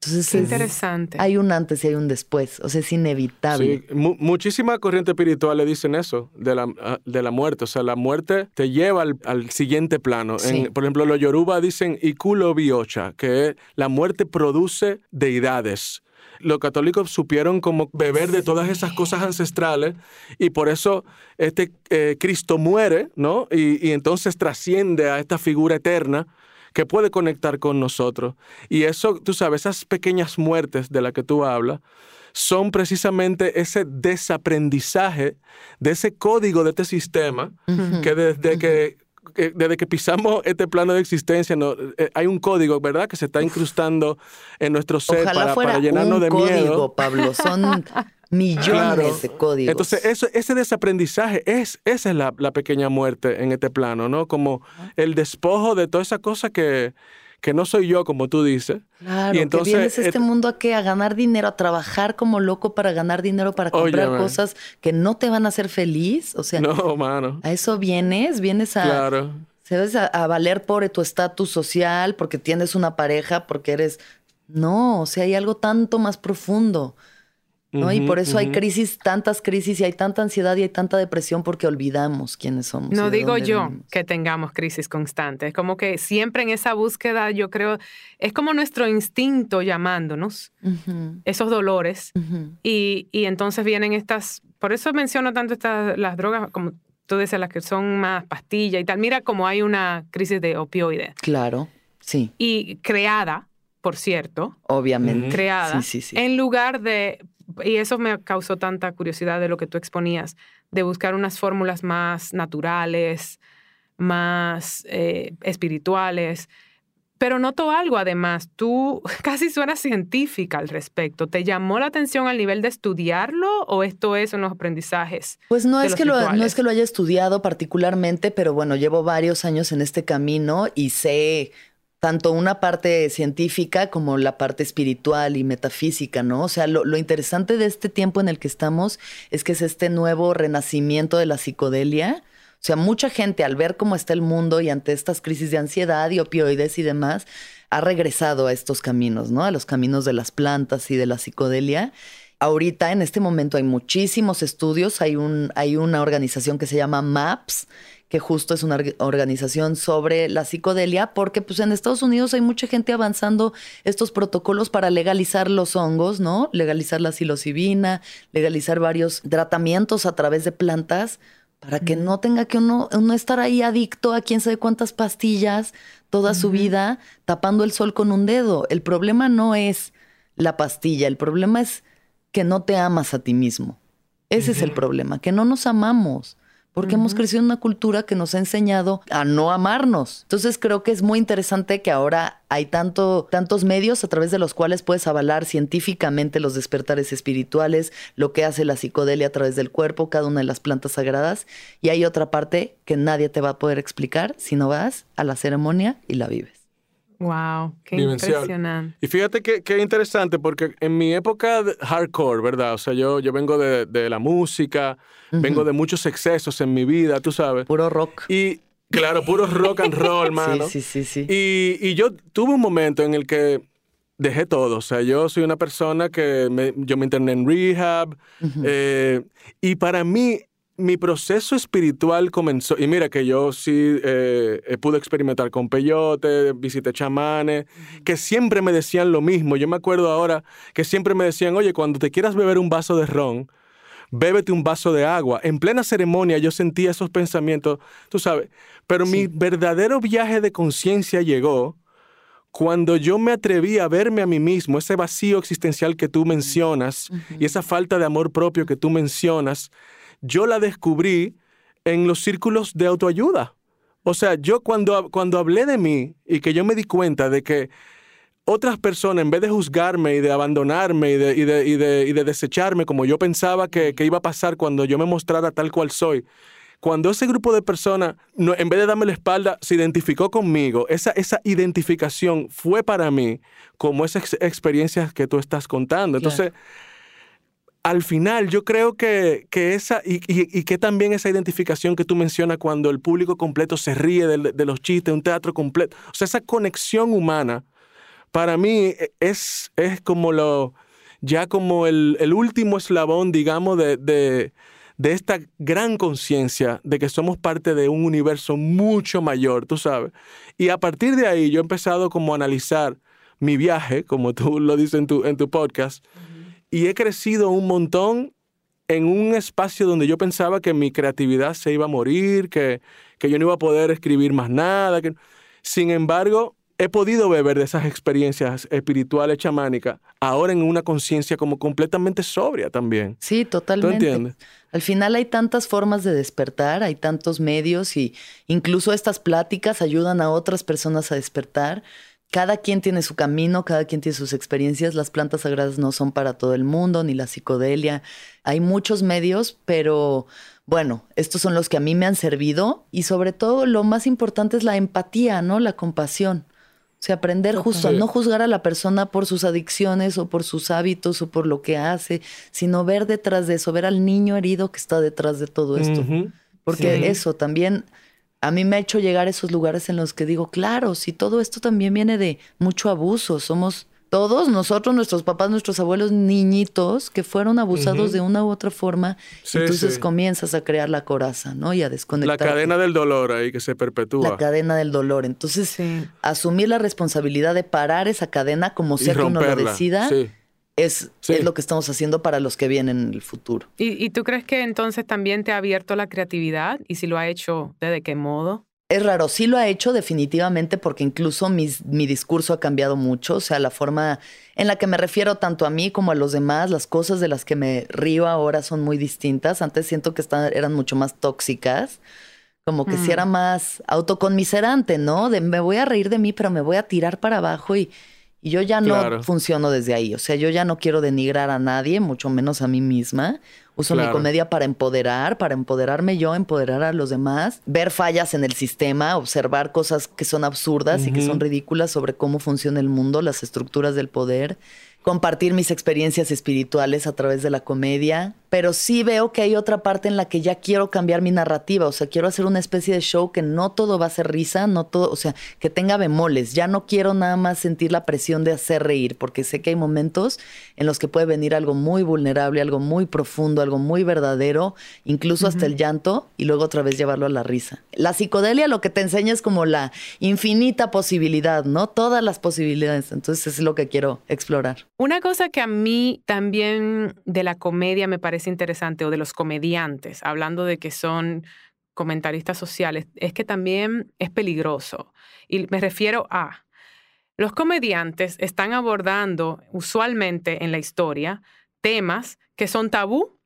Speaker 1: Entonces, interesante.
Speaker 3: Hay un antes y hay un después, o sea, es inevitable.
Speaker 2: Sí, muchísimas corrientes espirituales dicen eso, de la, ah, de la muerte. O sea, la muerte te lleva al, siguiente plano. por ejemplo, los yoruba dicen ikulo biocha, que la muerte produce deidades los católicos supieron como beber de todas esas cosas ancestrales y por eso este eh, Cristo muere, ¿no? Y, y, entonces trasciende a esta figura eterna que puede conectar con nosotros. Y eso, tú sabes, esas pequeñas muertes de las que tú hablas, son precisamente ese desaprendizaje de ese código de este sistema que desde que desde que pisamos este plano de existencia, no, eh, hay un código, ¿verdad?, que se está incrustando en nuestro ser para, para, llenarnos de código, miedo.
Speaker 3: Pablo, son millones de códigos.
Speaker 2: Entonces, eso, ese desaprendizaje es, esa es la, pequeña muerte en este plano, ¿no? Como el despojo de toda esa cosa que, que no soy yo, como tú dices.
Speaker 3: Claro,
Speaker 2: y entonces,
Speaker 3: que vienes a este
Speaker 2: eh,
Speaker 3: mundo a qué? A ganar dinero, a trabajar como loco para ganar dinero, para comprar cosas que no te van a hacer feliz. O sea,
Speaker 2: No, mano.
Speaker 3: a eso vienes, vienes a,
Speaker 2: Claro.
Speaker 3: ¿sabes? A, a valer por tu estatus social, porque tienes una pareja, porque eres... No, o sea, hay algo tanto más profundo. ¿No? y por eso hay crisis, tantas crisis y hay tanta ansiedad y hay tanta depresión porque olvidamos quiénes somos.
Speaker 1: No digo yo
Speaker 3: venimos.
Speaker 1: que tengamos crisis constantes, es como que siempre en esa búsqueda, yo creo, es como nuestro instinto llamándonos, esos dolores, y, y entonces vienen estas, por eso menciono tanto estas, las drogas, como tú decías, las que son más pastillas y tal. Mira como hay una crisis de opioides,
Speaker 3: Claro, sí,
Speaker 1: y creada, por cierto,
Speaker 3: obviamente.
Speaker 1: creada,
Speaker 3: Sí, sí, sí.
Speaker 1: en lugar de, y eso me causó tanta curiosidad de lo que tú exponías, de buscar unas fórmulas más naturales, más eh, espirituales. Pero noto algo además, tú casi suenas científica al respecto. ¿Te llamó la atención al nivel de estudiarlo o esto es en los aprendizajes?
Speaker 3: Pues no es, que lo, no es que lo haya estudiado particularmente, pero bueno, llevo varios años en este camino y sé tanto una parte científica como la parte espiritual y metafísica, ¿no? O sea, lo, interesante de este tiempo en el que estamos es que es este nuevo renacimiento de la psicodelia. O sea, mucha gente al ver cómo está el mundo y ante estas crisis de ansiedad y opioides y demás, ha regresado a estos caminos, ¿no? A los caminos de las plantas y de la psicodelia. Ahorita, en este momento, hay muchísimos estudios. Hay, un, hay una organización que se llama MAPS, que justo es una org- organización sobre la psicodelia, porque pues en Estados Unidos hay mucha gente avanzando estos protocolos para legalizar los hongos, ¿no? Legalizar la psilocibina, legalizar varios tratamientos a través de plantas para que no tenga que uno, uno estar ahí adicto a quién sabe cuántas pastillas toda su vida tapando el sol con un dedo. El problema no es la pastilla, el problema es que no te amas a ti mismo. Ese es el problema, que no nos amamos, porque hemos crecido en una cultura que nos ha enseñado a no amarnos. Entonces creo que es muy interesante que ahora hay tanto, tantos medios a través de los cuales puedes avalar científicamente los despertares espirituales, lo que hace la psicodelia a través del cuerpo, cada una de las plantas sagradas, y hay otra parte que nadie te va a poder explicar si no vas a la ceremonia y la vives.
Speaker 1: Wow, qué
Speaker 2: Vivencial.
Speaker 1: impresionante.
Speaker 2: Y fíjate que, que interesante, porque en mi época de hardcore, ¿verdad? O sea, yo, yo vengo de, de la música, vengo de muchos excesos en mi vida, tú sabes.
Speaker 3: Puro rock.
Speaker 2: Y claro, puro rock and roll, mano.
Speaker 3: Sí, sí, sí, sí.
Speaker 2: Y, y yo tuve un momento en el que dejé todo. O sea, yo soy una persona que me- yo me interné en rehab. eh, y para mí, mi proceso espiritual comenzó. Y mira que yo sí eh, eh, pude experimentar con peyote, visité chamanes, que siempre me decían lo mismo. Yo me acuerdo ahora que siempre me decían, oye, cuando te quieras beber un vaso de ron, bébete un vaso de agua. En plena ceremonia yo sentía esos pensamientos, tú sabes. Pero mi verdadero viaje de conciencia llegó cuando yo me atreví a verme a mí mismo, ese vacío existencial que tú mencionas y esa falta de amor propio que tú mencionas, yo la descubrí en los círculos de autoayuda. O sea, yo cuando, cuando hablé de mí y que yo me di cuenta de que otras personas, en vez de juzgarme y de abandonarme y de, y de, y de, y de desecharme como yo pensaba que, que iba a pasar cuando yo me mostrara tal cual soy, cuando ese grupo de personas, no- en vez de darme la espalda, se identificó conmigo, esa, esa identificación fue para mí como esas ex- experiencias que tú estás contando. Entonces, al final yo creo que, que esa, y, y- y que también esa identificación que tú mencionas cuando el público completo se ríe de, de los chistes, un teatro completo, o sea, esa conexión humana, para mí es, es como lo, ya como el, el último eslabón, digamos, de, de, de esta gran conciencia de que somos parte de un universo mucho mayor, tú sabes. Y a partir de ahí yo he empezado como a analizar mi viaje, como tú lo dices en tu, en tu podcast, y he crecido un montón en un espacio donde yo pensaba que mi creatividad se iba a morir, que, que yo no iba a poder escribir más nada. Que... Sin embargo, he podido beber de esas experiencias espirituales chamánicas ahora en una conciencia como completamente sobria también.
Speaker 3: Sí, totalmente.
Speaker 2: entiendes?
Speaker 3: Al final hay tantas formas de despertar, hay tantos medios y incluso estas pláticas ayudan a otras personas a despertar. Cada quien tiene su camino, cada quien tiene sus experiencias. Las plantas sagradas no son para todo el mundo, ni la psicodelia. Hay muchos medios, pero bueno, estos son los que a mí me han servido y sobre todo lo más importante es la empatía, ¿no? La compasión. O sea, aprender justo a no juzgar a la persona por sus adicciones o por sus hábitos o por lo que hace, sino ver detrás de eso, ver al niño herido que está detrás de todo esto. Porque eso también a mí me ha hecho llegar a esos lugares en los que digo, claro, si todo esto también viene de mucho abuso, somos todos nosotros, nuestros papás, nuestros abuelos, niñitos que fueron abusados de una u otra forma, entonces comienzas a crear la coraza, ¿no? Y a desconectar.
Speaker 2: La cadena del dolor ahí que se perpetúa.
Speaker 3: La cadena del dolor. Entonces, asumir la responsabilidad de parar esa cadena como sea que uno lo decida. Es, es, lo que estamos haciendo para los que vienen en el futuro.
Speaker 1: ¿Y, ¿Y tú crees que entonces también te ha abierto la creatividad? ¿Y si lo ha hecho, de qué modo?
Speaker 3: Es raro, sí lo ha hecho definitivamente porque incluso mi discurso ha cambiado mucho, o sea, la forma en la que me refiero tanto a mí como a los demás, las cosas de las que me río ahora son muy distintas. Antes siento que eran mucho más tóxicas, como que si era mm. más autoconmiserante, ¿no? De me voy a reír de mí, pero me voy a tirar para abajo y, yo ya no funciono desde ahí. O sea, yo ya no quiero denigrar a nadie, mucho menos a mí misma. Uso mi comedia para empoderar, para empoderarme yo, empoderar a los demás, ver fallas en el sistema, observar cosas que son absurdas y que son ridículas sobre cómo funciona el mundo, las estructuras del poder compartir mis experiencias espirituales a través de la comedia, pero sí veo que hay otra parte en la que ya quiero cambiar mi narrativa, o sea, quiero hacer una especie de show que no todo va a ser risa, no todo, o sea, que tenga bemoles, ya no quiero nada más sentir la presión de hacer reír, porque sé que hay momentos en los que puede venir algo muy vulnerable, algo muy profundo, algo muy verdadero, incluso hasta el llanto, y luego otra vez llevarlo a la risa. La psicodelia lo que te enseña es como la infinita posibilidad, ¿no? Todas las posibilidades, entonces es lo que quiero explorar.
Speaker 1: Una cosa que a mí también de la comedia me parece interesante, o de los comediantes, hablando de que son comentaristas sociales, es que también es peligroso. Y me refiero a, los comediantes están abordando usualmente en la historia temas que son tabú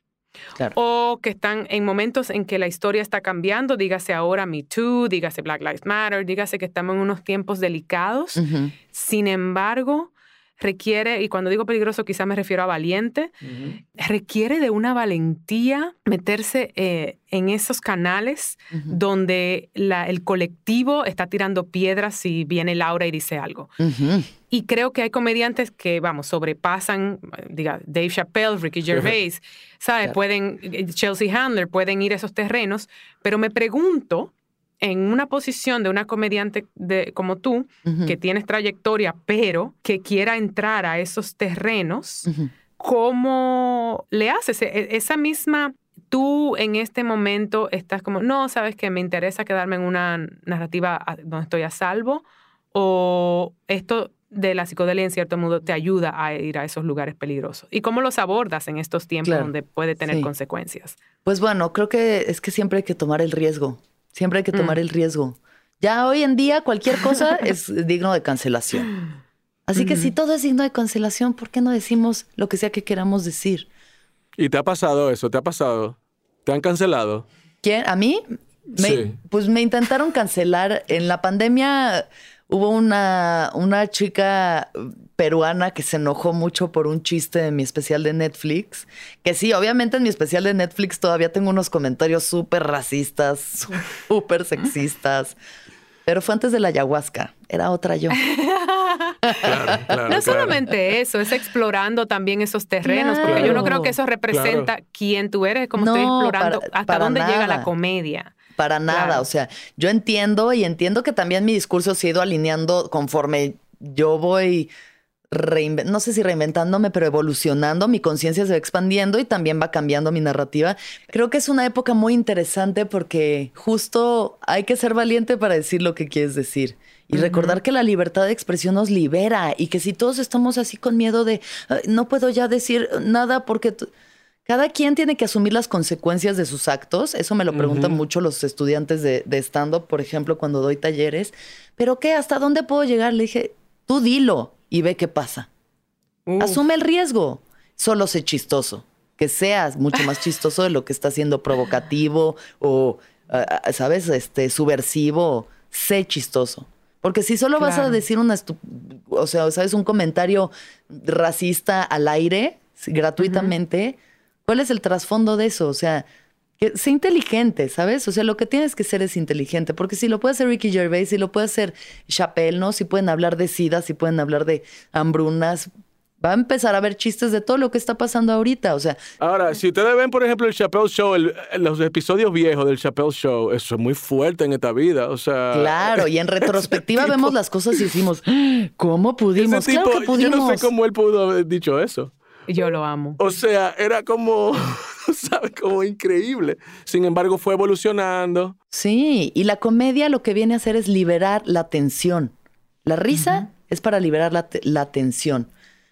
Speaker 1: O que están en momentos en que la historia está cambiando, dígase ahora Me Too, dígase Black Lives Matter, dígase que estamos en unos tiempos delicados. Sin embargo, requiere, y cuando digo peligroso quizás me refiero a valiente, requiere de una valentía meterse eh, en esos canales donde la, el colectivo está tirando piedras si viene Laura y dice algo. Y creo que hay comediantes que, vamos, sobrepasan, diga, Dave Chappelle, Ricky Gervais, ¿sabes? Pueden, eh, Chelsea Handler, pueden ir a esos terrenos, pero me pregunto en una posición de una comediante de, como tú, que tienes trayectoria, pero que quiera entrar a esos terrenos, ¿cómo le haces? E, esa misma, tú en este momento estás como, no, sabes que me interesa quedarme en una narrativa donde estoy a salvo, o esto de la psicodelia en cierto modo te ayuda a ir a esos lugares peligrosos. ¿Y cómo los abordas en estos tiempos donde puede tener consecuencias?
Speaker 3: Pues bueno, creo que es que siempre hay que tomar el riesgo. Siempre hay que tomar mm. el riesgo. Ya hoy en día cualquier cosa es digno de cancelación. Así que si todo es digno de cancelación, ¿por qué no decimos lo que sea que queramos decir?
Speaker 2: ¿Y te ha pasado eso? ¿Te ha pasado? ¿Te han cancelado?
Speaker 3: ¿Quién? ¿A mí? sí. Pues me intentaron cancelar. En la pandemia hubo una, una chica peruana que se enojó mucho por un chiste de mi especial de Netflix. Que sí, obviamente en mi especial de Netflix todavía tengo unos comentarios súper racistas, súper sexistas. Pero fue antes de la ayahuasca, era otra yo.
Speaker 1: no solamente eso, es explorando también esos terrenos, porque yo no creo que eso representa quién tú eres, como estoy explorando hasta dónde llega la comedia.
Speaker 3: Para nada, o sea, yo entiendo y entiendo que también mi discurso se ha ido alineando conforme yo voy no sé si reinventándome, pero evolucionando, mi conciencia se va expandiendo y también va cambiando mi narrativa. Creo que es una época muy interesante porque justo hay que ser valiente para decir lo que quieres decir. Y recordar que la libertad de expresión nos libera y que si todos estamos así con miedo de no puedo ya decir nada porque cada quien tiene que asumir las consecuencias de sus actos. Eso me lo preguntan mucho los estudiantes de, de stand-up, por ejemplo, cuando doy talleres. ¿Pero qué? ¿Hasta dónde puedo llegar? Le dije, tú dilo y ve qué pasa. Asume el riesgo. Solo sé chistoso. Que seas mucho más chistoso de lo que está siendo provocativo o, ah, ah, ¿sabes? Este, subversivo. Sé chistoso. Porque si solo vas a decir una, o sea, ¿sabes? Un comentario racista al aire, gratuitamente, ¿cuál es el trasfondo de eso? O sea, que sea inteligente, ¿sabes? O sea, lo que tienes que ser es inteligente, porque si lo puede hacer Ricky Gervais, si lo puede hacer Chappelle, ¿no? Si pueden hablar de sida, si pueden hablar de hambrunas, va a empezar a haber chistes de todo lo que está pasando ahorita, o sea.
Speaker 2: Ahora, si ustedes ven, por ejemplo, el Chappelle Show, los episodios viejos del Chappelle Show, eso es muy fuerte en esta vida, o sea.
Speaker 3: Claro, y en retrospectiva vemos las cosas y decimos, ¿cómo pudimos? claro que pudimos.
Speaker 2: Yo no sé cómo él pudo haber dicho eso.
Speaker 1: Yo lo amo.
Speaker 2: O sea, era como, ¿sabes? Como increíble. Sin embargo, fue evolucionando.
Speaker 3: Sí, y la comedia lo que viene a hacer es liberar la tensión. La risa es para liberar la, la tensión.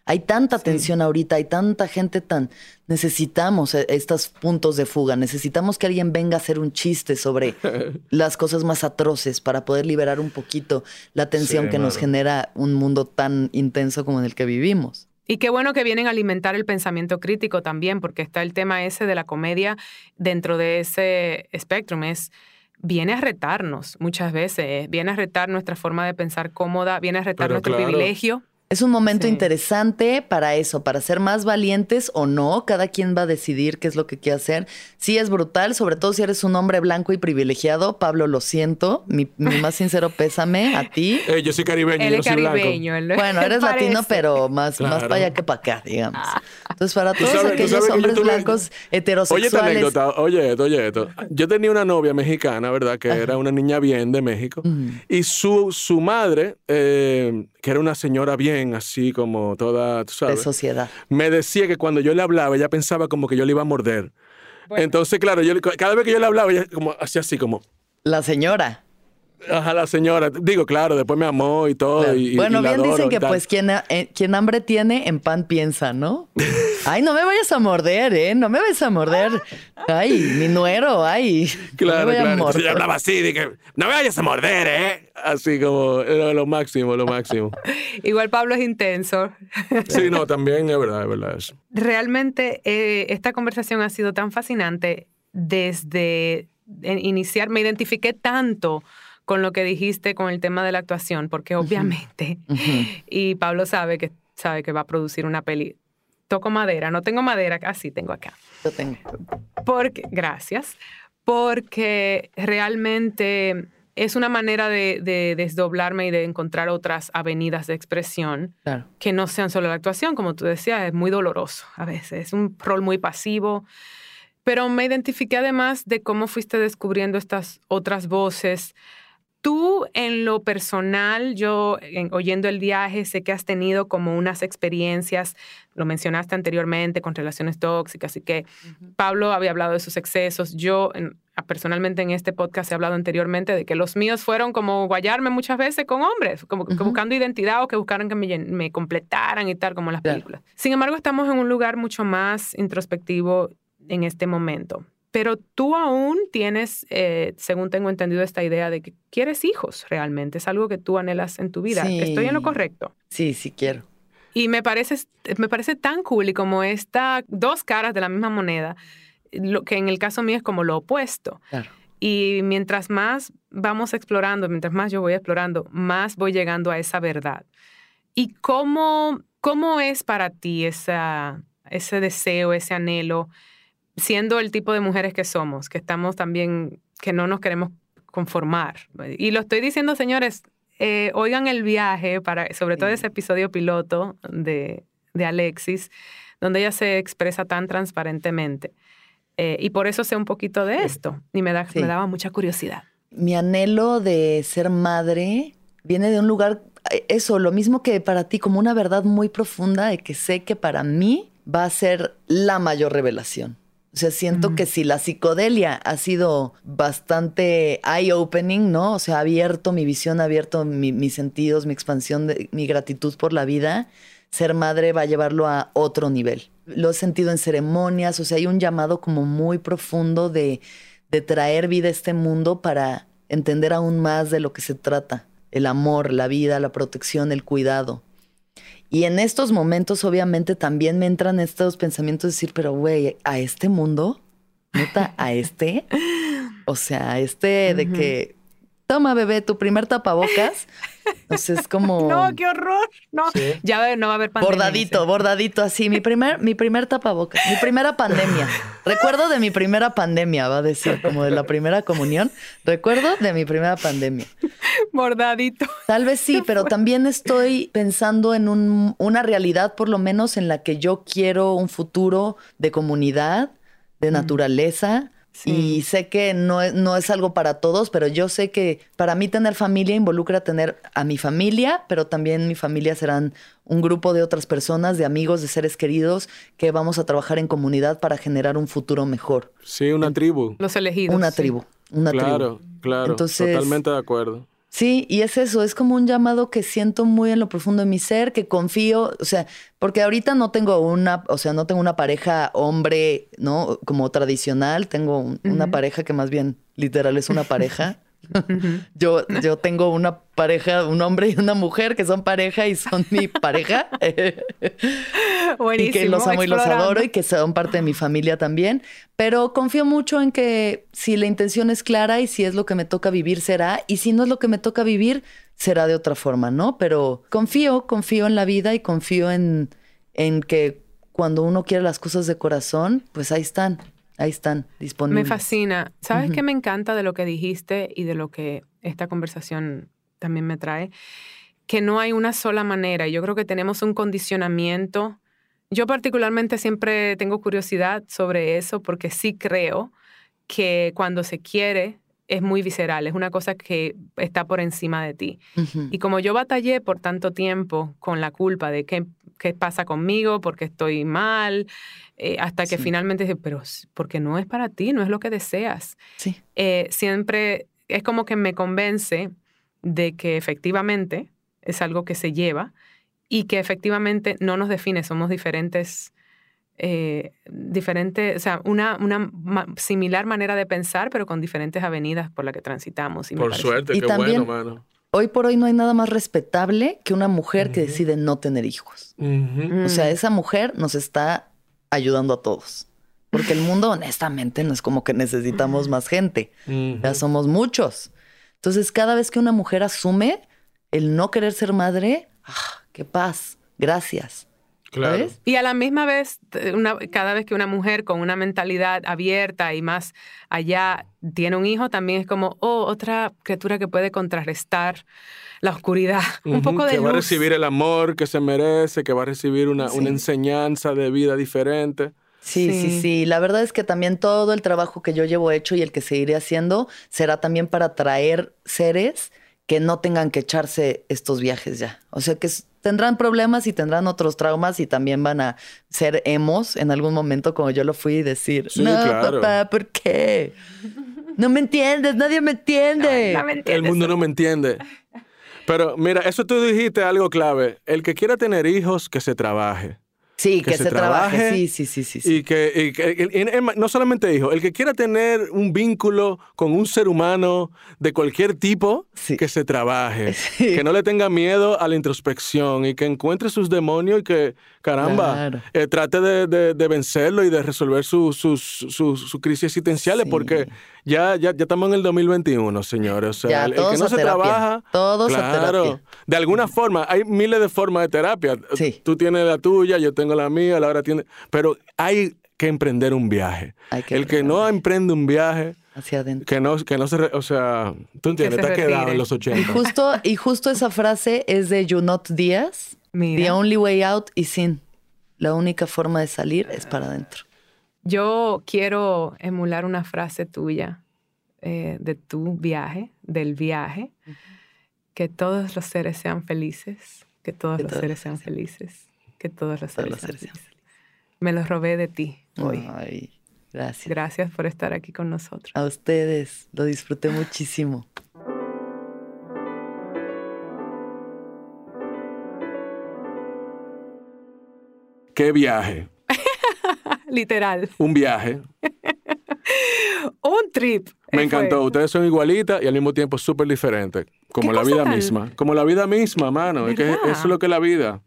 Speaker 3: Hay tanta tensión ahorita, hay tanta gente tan... Necesitamos e, estos puntos de fuga, necesitamos que alguien venga a hacer un chiste sobre las cosas más atroces para poder liberar un poquito la tensión que nos genera un mundo tan intenso como en el que vivimos.
Speaker 1: Y qué bueno que vienen a alimentar el pensamiento crítico también, porque está el tema ese de la comedia dentro de ese espectro. Es, viene a retarnos muchas veces, viene a retar nuestra forma de pensar cómoda, viene a retar nuestro privilegio
Speaker 3: es un momento interesante para eso, para ser más valientes o no. Cada quien va a decidir qué es lo que quiere hacer. Sí es brutal, sobre todo si eres un hombre blanco y privilegiado. Pablo, lo siento. Mi, más sincero pésame a ti.
Speaker 2: Eh, yo soy caribeño, yo soy
Speaker 1: caribeño.
Speaker 3: Bueno, eres latino, pero más, más para allá que para acá, digamos. Entonces, para todos aquellos hombres blancos heterosexuales...
Speaker 2: Oye, anécdota. Oye, esto, oye, esto. Yo tenía una novia mexicana, ¿verdad? Que era una niña bien de México. Y su, su madre, eh, que era una señora bien así como toda, tú sabes.
Speaker 3: De sociedad.
Speaker 2: Me decía que cuando yo le hablaba, ella pensaba como que yo le iba a morder. Entonces, claro, yo, cada vez que yo le hablaba, ella como, hacía así como...
Speaker 3: La señora.
Speaker 2: Ajá, la señora. Digo, claro, después me amó y todo.
Speaker 3: bueno, bien dicen que pues quien, eh, quien hambre tiene, en pan piensa, ¿no? Ay, no me vayas a morder, ¿eh? No me vayas a morder. Ay, mi nuero, ay.
Speaker 2: Claro, claro. Yo hablaba así, dije, no me vayas a morder, ¿eh? Así como, era lo máximo, lo máximo.
Speaker 1: Igual Pablo es intenso.
Speaker 2: sí, no, también es verdad, es verdad eso.
Speaker 1: Realmente, eh, esta conversación ha sido tan fascinante desde iniciar. Me identifiqué tanto con lo que dijiste con el tema de la actuación, porque obviamente, y Pablo sabe que, sabe que va a producir una peli. Toco madera, no tengo madera, así tengo acá.
Speaker 3: Yo tengo.
Speaker 1: Porque, gracias, porque realmente es una manera de, desdoblarme y de encontrar otras avenidas de expresión que no sean solo la actuación, como tú decías, es muy doloroso a veces, es un rol muy pasivo, pero me identifiqué además de cómo fuiste descubriendo estas otras voces Tú en lo personal, yo oyendo el viaje, sé que has tenido como unas experiencias, lo mencionaste anteriormente, con relaciones tóxicas y que Pablo había hablado de sus excesos. Yo personalmente en este podcast he hablado anteriormente de que los míos fueron como guayarme muchas veces con hombres, como buscando identidad o que buscaran que me, completaran y tal, como las películas. Sin embargo, estamos en un lugar mucho más introspectivo en este momento. Pero tú aún tienes, eh, según tengo entendido, esta idea de que quieres hijos realmente. Es algo que tú anhelas en tu vida. ¿Estoy en lo correcto?
Speaker 3: Sí, sí quiero.
Speaker 1: Y me parece, me parece tan cool y como esta dos caras de la misma moneda, lo que en el caso mío es como lo opuesto.
Speaker 3: Claro.
Speaker 1: Y mientras más vamos explorando, mientras más yo voy explorando, más voy llegando a esa verdad. ¿Y cómo, cómo es para ti esa, ese deseo, ese anhelo? Siendo el tipo de mujeres que somos, que estamos también, que no nos queremos conformar. Y lo estoy diciendo, señores, eh, oigan el viaje, para, sobre todo ese episodio piloto de, de Alexis, donde ella se expresa tan transparentemente. Eh, y por eso sé un poquito de esto y me, da, me daba mucha curiosidad.
Speaker 3: Mi anhelo de ser madre viene de un lugar, eh, eso, lo mismo que para ti, como una verdad muy profunda de que sé que para mí va a ser la mayor revelación. O sea, siento que si la psicodelia ha sido bastante eye-opening, ¿no? O sea, ha abierto mi visión, ha abierto mis sentidos, mi expansión, de, mi gratitud por la vida, ser madre va a llevarlo a otro nivel. Lo he sentido en ceremonias, o sea, hay un llamado como muy profundo de, de traer vida a este mundo para entender aún más de lo que se trata. El amor, la vida, la protección, el cuidado. Y en estos momentos, obviamente, también me entran estos pensamientos de decir, pero güey, a este mundo, neta, a este, o sea, a este de que toma bebé, tu primer tapabocas. Entonces es como...
Speaker 1: No, qué horror. No, ya no va a haber pandemia.
Speaker 3: Bordadito, bordadito, así. Mi primer, mi primer tapabocas, mi primera pandemia. Recuerdo de mi primera pandemia, va a decir, como de la primera comunión. Recuerdo de mi primera pandemia.
Speaker 1: Bordadito.
Speaker 3: Tal vez sí, pero también estoy pensando en un, una realidad, por lo menos, en la que yo quiero un futuro de comunidad, de naturaleza, y sé que no es, no es algo para todos, pero yo sé que para mí tener familia involucra tener a mi familia, pero también mi familia serán un grupo de otras personas, de amigos, de seres queridos, que vamos a trabajar en comunidad para generar un futuro mejor.
Speaker 2: Sí, una tribu.
Speaker 1: Los elegidos.
Speaker 3: Una tribu. Una
Speaker 2: claro,
Speaker 3: tribu.
Speaker 2: claro. Entonces, totalmente de acuerdo.
Speaker 3: Sí, y es eso, es como un llamado que siento muy en lo profundo de mi ser, que confío, o sea, porque ahorita no tengo una, o sea, no tengo una pareja hombre, ¿no? Como tradicional, tengo una pareja que más bien literal es una pareja. Yo, yo tengo una pareja, un hombre y una mujer que son pareja y son mi pareja. y que los amo y los adoro y que son parte de mi familia también. Pero confío mucho en que si la intención es clara y si es lo que me toca vivir, será. Y si no es lo que me toca vivir, será de otra forma, ¿no? Pero confío, confío en la vida y confío en, en que cuando uno quiere las cosas de corazón, pues ahí están. Ahí están disponibles.
Speaker 1: Me fascina. ¿Sabes qué me encanta de lo que dijiste y de lo que esta conversación también me trae? Que no hay una sola manera. Yo creo que tenemos un condicionamiento. Yo particularmente siempre tengo curiosidad sobre eso porque sí creo que cuando se quiere es muy visceral, es una cosa que está por encima de ti. Y como yo batallé por tanto tiempo con la culpa de qué, qué pasa conmigo, porque estoy mal, eh, hasta que finalmente dije, pero porque no es para ti, no es lo que deseas.
Speaker 3: Sí.
Speaker 1: Eh, siempre es como que me convence de que efectivamente es algo que se lleva y que efectivamente no nos define, somos diferentes eh, diferente, o sea, una, una similar manera de pensar, pero con diferentes avenidas por las que transitamos.
Speaker 2: por suerte, qué bueno, mano.
Speaker 3: Hoy por hoy no hay nada más respetable que una mujer que decide no tener hijos. O sea, esa mujer nos está ayudando a todos. Porque el mundo, honestamente, no es como que necesitamos más gente. Ya somos muchos. Entonces, cada vez que una mujer asume el no querer ser madre, ¡ah, qué paz! Gracias.
Speaker 1: Y a la misma vez, cada vez que una mujer con una mentalidad abierta y más allá tiene un hijo, también es como, oh, otra criatura que puede contrarrestar la oscuridad. un poco de
Speaker 2: Que va a recibir el amor que se merece, que va a recibir una, una enseñanza de vida diferente.
Speaker 3: Sí, sí, sí, sí, La verdad es que también todo el trabajo que yo llevo hecho y el que seguiré haciendo será también para traer seres que no tengan que echarse estos viajes ya. O sea, que tendrán problemas y tendrán otros traumas y también van a ser emos en algún momento como yo lo fui y decir, no, papá, ¿por qué? No me entiendes, nadie me entiende.
Speaker 2: El mundo no me entiende. Pero mira, eso tú dijiste algo clave. El que quiera tener hijos, que se trabaje.
Speaker 3: Sí, que, se, trabaje. Sí, sí, sí, sí,
Speaker 2: Y que, no solamente dijo, el que quiera tener un vínculo con un ser humano de cualquier tipo, que se trabaje. Que no le tenga miedo a la introspección y que encuentre sus demonios y que, caramba, eh, trate de, vencerlo y de resolver sus su, crisis existenciales, porque ya, ya, ya estamos en el 2021, señores. O sea, el, que no se trabaja.
Speaker 3: Todos claro,
Speaker 2: De alguna forma, hay miles de formas de terapia. Tú tienes la tuya, yo tengo la mía, Laura tiene. Pero hay que emprender un viaje. el que no emprende un viaje.
Speaker 3: Hacia adentro.
Speaker 2: Que no, que no se. o sea, tú entiendes, está quedado en los 80.
Speaker 3: Y justo, y justo esa frase es de Junot Díaz. The only way out is in. La única forma de salir es para adentro.
Speaker 1: Yo quiero emular una frase tuya eh, de tu viaje, del viaje, que todos los seres sean felices, que todos los seres sean felices, que todos los seres, sean, felices. Me lo robé de ti hoy.
Speaker 3: Ay, gracias.
Speaker 1: Gracias por estar aquí con nosotros.
Speaker 3: A ustedes, lo disfruté muchísimo.
Speaker 2: ¿Qué viaje?
Speaker 1: Literal.
Speaker 2: Un viaje.
Speaker 1: un trip.
Speaker 2: Me encantó. Ustedes son igualitas y al mismo tiempo súper diferentes. Como la vida misma. Como la vida misma, mano. Es que eso es lo que es la vida.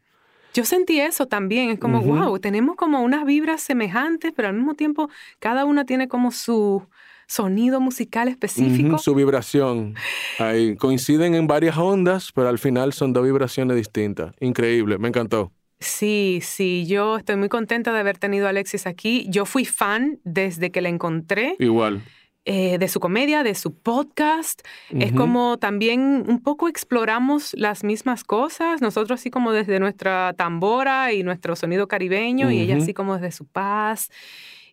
Speaker 1: Yo sentí eso también. Es como, wow, tenemos como unas vibras semejantes, pero al mismo tiempo cada una tiene como su, sonido musical específico.
Speaker 2: Ujú, su vibración. Ahí coinciden en varias ondas, pero al final son dos vibraciones distintas. Increíble, me encantó.
Speaker 1: Sí, sí, yo estoy muy contenta de haber tenido a Alexis aquí. Yo fui fan desde que la encontré.
Speaker 2: Igual.
Speaker 1: eh, de su comedia, de su podcast. Es como también un poco exploramos las mismas cosas, nosotros así como desde nuestra tambora y nuestro sonido caribeño y ella así como desde su paz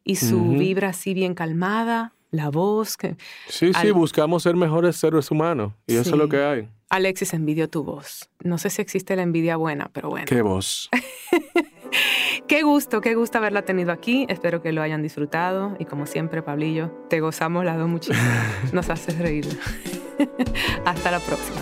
Speaker 1: y su vibra así bien calmada, la voz. Que...
Speaker 2: Sí, sí, buscamos ser mejores seres humanos. Y eso es lo que hay.
Speaker 1: Alexis, envidio tu voz. No sé si existe la envidia buena, pero bueno.
Speaker 2: Qué voz.
Speaker 1: Qué gusto, qué gusto haberla tenido aquí. Espero que lo hayan disfrutado. Y como siempre, Pablillo, te gozamos las dos muchísimo. Nos haces reír. Hasta la próxima.